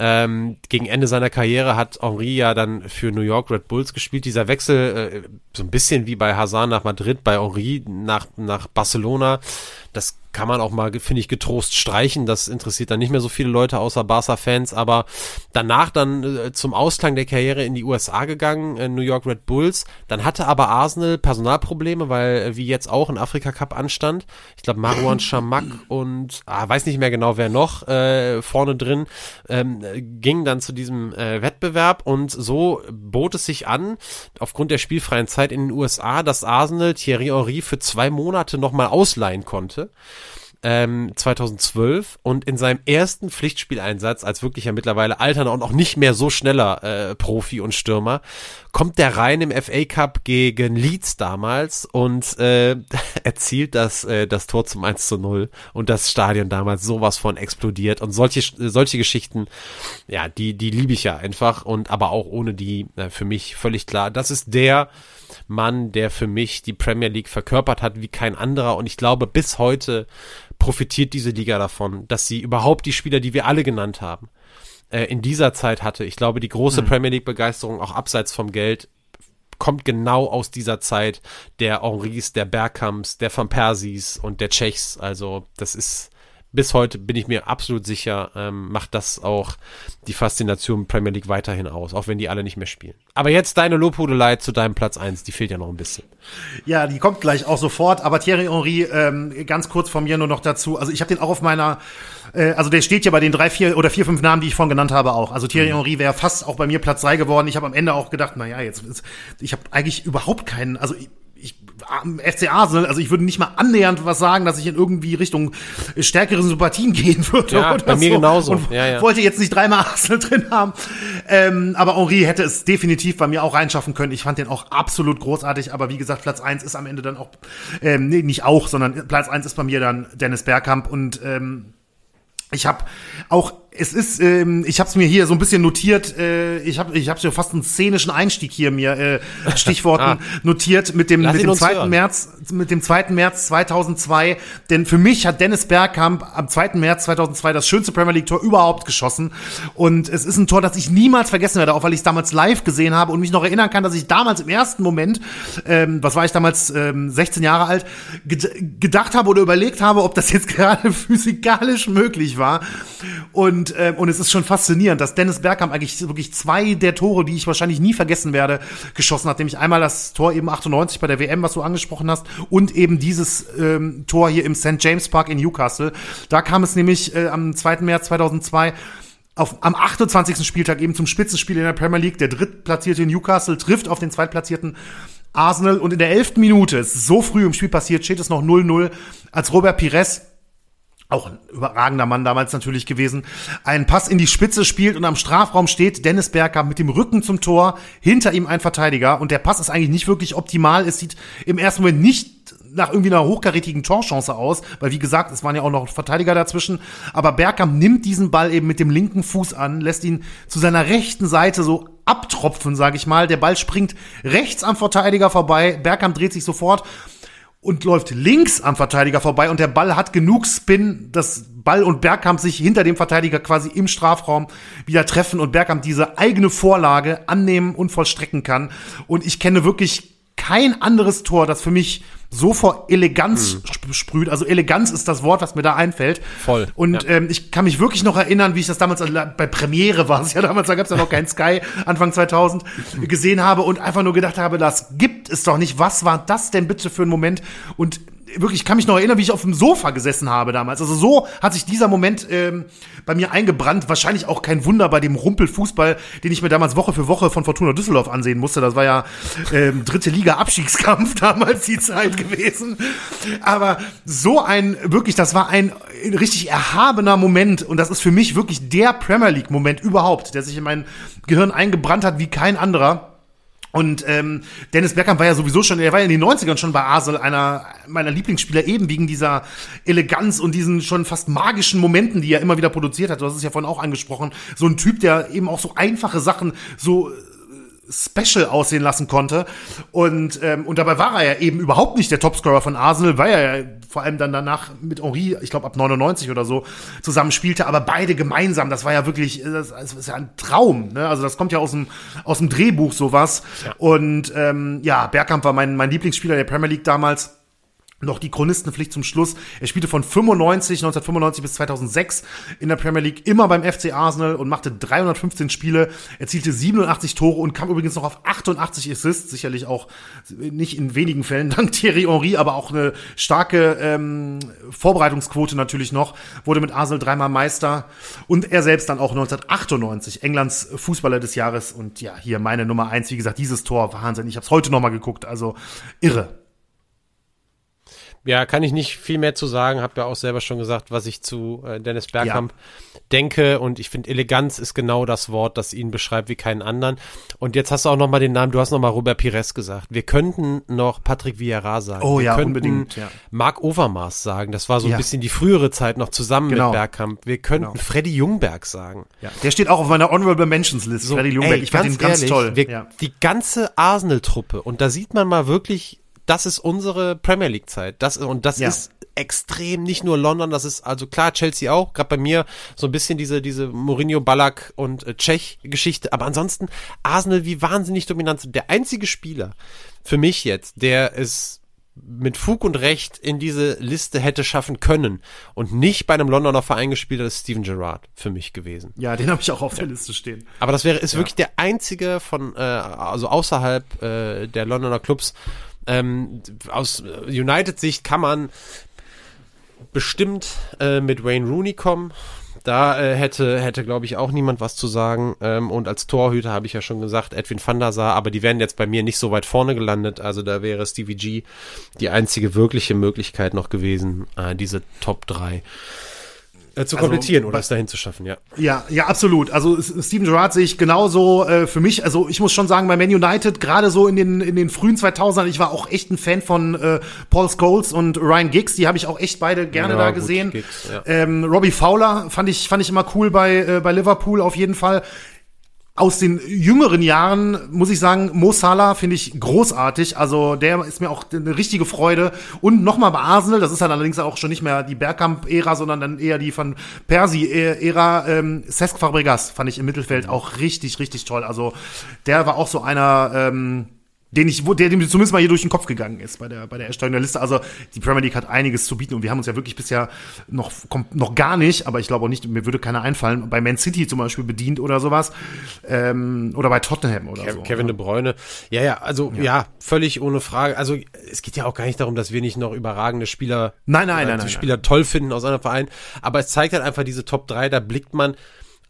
Speaker 2: Ähm, gegen Ende seiner Karriere hat Henri ja dann für New York Red Bulls gespielt. Dieser Wechsel, äh, so ein bisschen wie bei Hazard nach Madrid, bei Henri nach, nach Barcelona, das kann man auch mal, finde ich, getrost streichen. Das interessiert dann nicht mehr so viele Leute außer Barca-Fans. Aber danach dann äh, zum Ausklang der Karriere in die USA gegangen, äh, New York Red Bulls. Dann hatte aber Arsenal Personalprobleme, weil äh, wie jetzt auch ein Afrika Cup anstand. Ich glaube Marwan Shamak und ah, weiß nicht mehr genau wer noch äh, vorne drin ähm, ging dann zu diesem äh, Wettbewerb und so bot es sich an aufgrund der spielfreien Zeit in den USA, dass Arsenal Thierry Henry für zwei Monate nochmal ausleihen konnte ähm, 2012 und in seinem ersten Pflichtspieleinsatz als wirklicher mittlerweile alterner und auch nicht mehr so schneller äh, Profi und Stürmer kommt der rein im FA Cup gegen Leeds damals und äh, erzielt das, äh, das Tor zum 1 zu 0 und das Stadion damals sowas von explodiert und solche, solche Geschichten, ja, die, die liebe ich ja einfach und aber auch ohne die äh, für mich völlig klar, das ist der Mann, der für mich die Premier League verkörpert hat wie kein anderer und ich glaube bis heute profitiert diese Liga davon, dass sie überhaupt die Spieler, die wir alle genannt haben, äh, in dieser Zeit hatte. Ich glaube, die große mhm. Premier League Begeisterung, auch abseits vom Geld, kommt genau aus dieser Zeit der Henris, der Bergkamps, der Van Persis und der Tschechs. Also das ist bis heute bin ich mir absolut sicher, ähm, macht das auch die Faszination Premier League weiterhin aus, auch wenn die alle nicht mehr spielen. Aber jetzt deine Lobhudelei zu deinem Platz eins, die fehlt ja noch ein bisschen.
Speaker 1: Ja, die kommt gleich auch sofort, aber Thierry Henry, ähm, ganz kurz von mir nur noch dazu, also ich habe den auch auf meiner, äh, also der steht ja bei den drei, vier oder vier, fünf Namen, die ich vorhin genannt habe auch. Also Thierry mhm. Henry wäre fast auch bei mir Platz drei geworden. Ich habe am Ende auch gedacht, na ja, jetzt, ich habe eigentlich überhaupt keinen, also ich, FC Arsenal, also ich würde nicht mal annähernd was sagen, dass ich in irgendwie Richtung stärkeren Sympathien gehen würde.
Speaker 2: Ja, bei mir so. genauso.
Speaker 1: Und ja, ja. wollte jetzt nicht dreimal Arsenal drin haben. Ähm, aber Henri hätte es definitiv bei mir auch reinschaffen können. Ich fand den auch absolut großartig. Aber wie gesagt, Platz eins ist am Ende dann auch, ähm, nee, nicht auch, sondern Platz eins ist bei mir dann Dennis Bergkamp. Und ähm, ich habe auch es ist, ähm, ich habe es mir hier so ein bisschen notiert. Äh, ich habe, ich habe so fast einen szenischen Einstieg hier mir äh, Stichworten ah. notiert mit dem mit dem 2. März, mit dem 2. März 2002. Denn für mich hat Dennis Bergkamp am 2. März 2002 das schönste Premier League Tor überhaupt geschossen. Und es ist ein Tor, das ich niemals vergessen werde, auch weil ich es damals live gesehen habe und mich noch erinnern kann, dass ich damals im ersten Moment, ähm, was war ich damals, ähm, 16 Jahre alt, gedacht habe oder überlegt habe, ob das jetzt gerade physikalisch möglich war. Und und, äh, und es ist schon faszinierend, dass Dennis Bergkamp eigentlich wirklich zwei der Tore, die ich wahrscheinlich nie vergessen werde, geschossen hat. Nämlich einmal das Tor eben 98 bei der WM, was du angesprochen hast, und eben dieses ähm, Tor hier im St. James Park in Newcastle. Da kam es nämlich äh, am 2. März 2002 auf, am 28. Spieltag eben zum Spitzenspiel in der Premier League. Der drittplatzierte Newcastle trifft auf den zweitplatzierten Arsenal und in der elften Minute, es ist so früh im Spiel passiert, steht es noch 0-0, als Robert Pires auch ein überragender Mann damals natürlich gewesen, einen Pass in die Spitze spielt und am Strafraum steht Dennis Bergkamp mit dem Rücken zum Tor, hinter ihm ein Verteidiger und der Pass ist eigentlich nicht wirklich optimal. Es sieht im ersten Moment nicht nach irgendwie einer hochkarätigen Torchance aus, weil wie gesagt, es waren ja auch noch Verteidiger dazwischen, aber Bergkamp nimmt diesen Ball eben mit dem linken Fuß an, lässt ihn zu seiner rechten Seite so abtropfen, sage ich mal. Der Ball springt rechts am Verteidiger vorbei, Bergkamp dreht sich sofort und läuft links am Verteidiger vorbei und der Ball hat genug Spin, dass Ball und Bergkamp sich hinter dem Verteidiger quasi im Strafraum wieder treffen und Bergkamp diese eigene Vorlage annehmen und vollstrecken kann. Und ich kenne wirklich kein anderes Tor, das für mich so vor Eleganz mhm. sprüht. Also Eleganz ist das Wort, was mir da einfällt.
Speaker 2: Voll.
Speaker 1: Und ja. ähm, ich kann mich wirklich noch erinnern, wie ich das damals bei Premiere war es ja damals, da gab es ja noch kein Sky, Anfang 2000, gesehen habe und einfach nur gedacht habe, das gibt es doch nicht. Was war das denn bitte für ein Moment? Und wirklich, ich kann mich noch erinnern, wie ich auf dem Sofa gesessen habe damals. Also so hat sich dieser Moment ähm, bei mir eingebrannt. Wahrscheinlich auch kein Wunder bei dem Rumpelfußball, den ich mir damals Woche für Woche von Fortuna Düsseldorf ansehen musste. Das war ja ähm, dritte Liga Abstiegskampf damals die Zeit gewesen. Aber so ein, wirklich, das war ein richtig erhabener Moment. Und das ist für mich wirklich der Premier League Moment überhaupt, der sich in mein Gehirn eingebrannt hat wie kein anderer. Und ähm, Dennis Bergkamp war ja sowieso schon, er war ja in den 90ern schon bei Arsenal einer meiner Lieblingsspieler, eben wegen dieser Eleganz und diesen schon fast magischen Momenten, die er immer wieder produziert hat. Du hast es ja vorhin auch angesprochen. So ein Typ, der eben auch so einfache Sachen so special aussehen lassen konnte. Und, ähm, und dabei war er ja eben überhaupt nicht der Topscorer von Arsenal, weil er ja vor allem dann danach mit Henri, ich glaube ab 99 oder so, zusammen spielte, aber beide gemeinsam, das war ja wirklich, das, das ist ja ein Traum. Ne? Also das kommt ja aus dem, aus dem Drehbuch sowas. Ja. Und ähm, ja, Bergkamp war mein, mein Lieblingsspieler der Premier League damals noch die Chronistenpflicht zum Schluss. Er spielte von 95, 1995 bis 2006 in der Premier League immer beim FC Arsenal und machte 315 Spiele, erzielte 87 Tore und kam übrigens noch auf 88 Assists, sicherlich auch nicht in wenigen Fällen dank Thierry Henry, aber auch eine starke ähm, Vorbereitungsquote natürlich noch, wurde mit Arsenal dreimal Meister. Und er selbst dann auch 1998 Englands Fußballer des Jahres. Und ja, hier meine Nummer eins, wie gesagt, dieses Tor, Wahnsinn, ich habe es heute nochmal geguckt, also irre.
Speaker 2: Ja, kann ich nicht viel mehr zu sagen. Hab ja auch selber schon gesagt, was ich zu äh, Dennis Bergkamp ja. denke. Und ich finde, Eleganz ist genau das Wort, das ihn beschreibt wie keinen anderen. Und jetzt hast du auch noch mal den Namen, du hast noch mal Robert Pires gesagt. Wir könnten noch Patrick Vieira sagen.
Speaker 1: Oh
Speaker 2: Wir
Speaker 1: ja, unbedingt. Ja.
Speaker 2: Marc Overmars sagen. Das war so ein ja. bisschen die frühere Zeit noch zusammen genau. mit Bergkamp. Wir könnten genau. Freddy Jungberg sagen.
Speaker 1: Ja. Der steht auch auf meiner Honorable Mentions List.
Speaker 2: So, Freddy Jungberg. Ey, ich fand ihn ganz ehrlich, toll. Wir, die ganze Arsenal-Truppe. Und da sieht man mal wirklich das ist unsere Premier League Zeit. Das und das ja. ist extrem nicht nur London, das ist also klar Chelsea auch, gerade bei mir so ein bisschen diese diese Mourinho Ballack und äh, Tschech Geschichte, aber ansonsten Arsenal wie wahnsinnig dominant. Der einzige Spieler für mich jetzt, der es mit Fug und Recht in diese Liste hätte schaffen können und nicht bei einem Londoner Verein gespielt hat, ist Steven Gerrard für mich gewesen.
Speaker 1: Ja, den habe ich auch auf der Liste stehen.
Speaker 2: Aber das wäre ist ja. wirklich der einzige von äh, also außerhalb äh, der Londoner Clubs, ähm, aus United-Sicht kann man bestimmt äh, mit Wayne Rooney kommen. Da äh, hätte, hätte glaube ich, auch niemand was zu sagen. Ähm, und als Torhüter habe ich ja schon gesagt, Edwin van der Sar, aber die wären jetzt bei mir nicht so weit vorne gelandet. Also da wäre Stevie G die einzige wirkliche Möglichkeit noch gewesen, äh, diese Top 3 äh, zu also, komplettieren oder es dahin zu schaffen, ja.
Speaker 1: Ja, ja, absolut. Also Steven Gerrard sehe ich genauso äh, für mich. Also ich muss schon sagen, bei Man United, gerade so in den, in den frühen 2000ern, ich war auch echt ein Fan von äh, Paul Scholes und Ryan Giggs. Die habe ich auch echt beide gerne ja, da gesehen. Giggs, ja. ähm, Robbie Fowler fand ich, fand ich immer cool bei, äh, bei Liverpool auf jeden Fall aus den jüngeren Jahren muss ich sagen, Mo Salah finde ich großartig. Also der ist mir auch eine richtige Freude. Und nochmal bei Arsenal, das ist dann allerdings auch schon nicht mehr die Bergkamp-Ära, sondern dann eher die von Persi-Ära. Ähm, Cesc Fabregas fand ich im Mittelfeld auch richtig, richtig toll. Also der war auch so einer. Ähm, den ich, der dem zumindest mal hier durch den Kopf gegangen ist bei der, bei der Erstellung der Liste. Also die Premier League hat einiges zu bieten und wir haben uns ja wirklich bisher noch, kommt noch gar nicht, aber ich glaube auch nicht, mir würde keiner einfallen, bei Man City zum Beispiel bedient oder sowas, ähm, oder bei Tottenham oder
Speaker 2: Kevin,
Speaker 1: so.
Speaker 2: Kevin de Bruyne. Ja, ja, also ja. ja. völlig ohne Frage. Also es geht ja auch gar nicht darum, dass wir nicht noch überragende Spieler,
Speaker 1: nein, nein,
Speaker 2: äh,
Speaker 1: nein, nein,
Speaker 2: Spieler
Speaker 1: nein.
Speaker 2: toll finden aus einem Verein, aber es zeigt halt einfach diese Top 3, da blickt man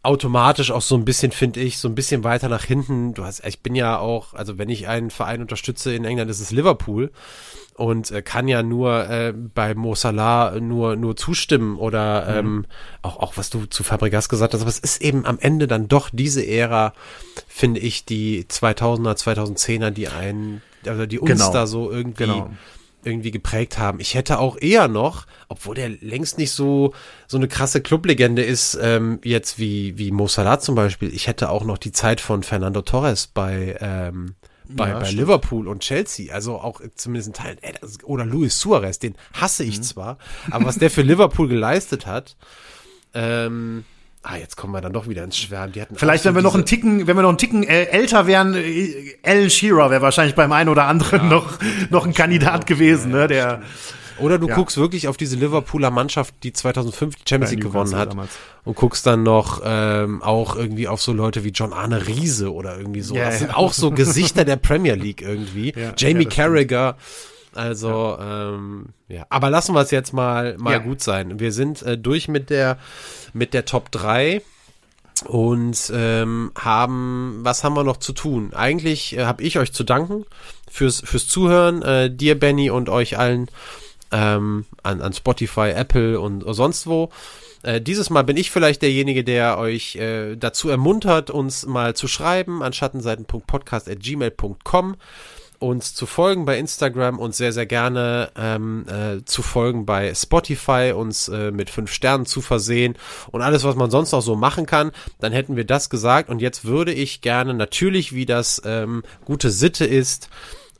Speaker 2: automatisch auch so ein bisschen, finde ich, so ein bisschen weiter nach hinten. Du hast, ich bin ja auch, also wenn ich einen Verein unterstütze in England, ist es Liverpool und äh, kann ja nur äh, bei Mo Salah nur nur zustimmen oder mhm. ähm, auch auch was du zu Fabregas gesagt hast, aber es ist eben am Ende dann doch diese Ära, finde ich, die 2000er, 2010er, die einen, also die uns genau. da so irgendwie genau irgendwie geprägt haben. Ich hätte auch eher noch, obwohl der längst nicht so so eine krasse Clublegende ist, ähm, jetzt wie wie Mo Salah zum Beispiel. Ich hätte auch noch die Zeit von Fernando Torres bei ähm, bei, ja, bei Liverpool und Chelsea, also auch zumindest ein Teil, äh, oder Luis Suarez, den hasse ich mhm. zwar, aber was der für Liverpool geleistet hat, ähm, Ah, jetzt kommen wir dann doch wieder ins Schwärmen. Die hatten
Speaker 1: Vielleicht, wenn wir noch einen Ticken, wenn wir noch einen Ticken äh, älter wären, äh, Alan Shearer wäre wahrscheinlich beim einen oder anderen ja, noch, noch ein Kandidat gewesen, ja, ne, der.
Speaker 2: Oder du ja. guckst wirklich auf diese Liverpooler Mannschaft, die 2005 die Champions League gewonnen hat damals. und guckst dann noch ähm, auch irgendwie auf so Leute wie John Arne Riese oder irgendwie so. Ja, das sind auch so Gesichter der Premier League irgendwie. Jamie Carragher. Also, ja. Ähm, ja. Aber lassen wir es jetzt mal, mal ja. gut sein. Wir sind äh, durch mit der, mit der Top 3 und ähm, haben, was haben wir noch zu tun? Eigentlich äh, habe ich euch zu danken fürs, fürs Zuhören, äh, dir, Benny, und euch allen ähm, an, an Spotify, Apple und sonst wo. Äh, dieses Mal bin ich vielleicht derjenige, der euch äh, dazu ermuntert, uns mal zu schreiben an schattenseiten.podcast.gmail.com uns zu folgen bei Instagram und sehr, sehr gerne ähm, äh, zu folgen bei Spotify, uns äh, mit fünf Sternen zu versehen und alles, was man sonst noch so machen kann, dann hätten wir das gesagt. Und jetzt würde ich gerne natürlich, wie das ähm, gute Sitte ist,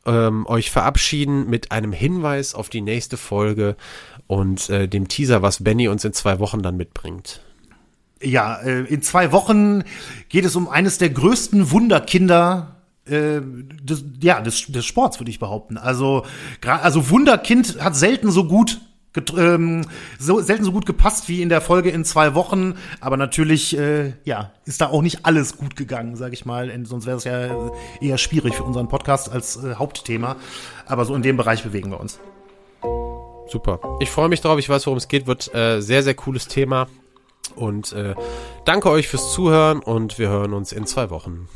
Speaker 2: ähm, euch verabschieden mit einem Hinweis auf die nächste Folge und äh, dem Teaser, was Benny uns in zwei Wochen dann mitbringt.
Speaker 1: Ja, äh, in zwei Wochen geht es um eines der größten Wunderkinder äh, des, ja, des, des Sports, würde ich behaupten. Also, also Wunderkind hat selten so gut ähm, so selten so gut gepasst wie in der Folge in zwei Wochen, aber natürlich äh, ja ist da auch nicht alles gut gegangen, sage ich mal. Sonst wäre es ja eher schwierig für unseren Podcast als äh, Hauptthema. Aber so in dem Bereich bewegen wir uns.
Speaker 2: Super. Ich freue mich drauf. Ich weiß, worum es geht. Wird äh, sehr sehr cooles Thema. Und äh, danke euch fürs Zuhören und wir hören uns in zwei Wochen.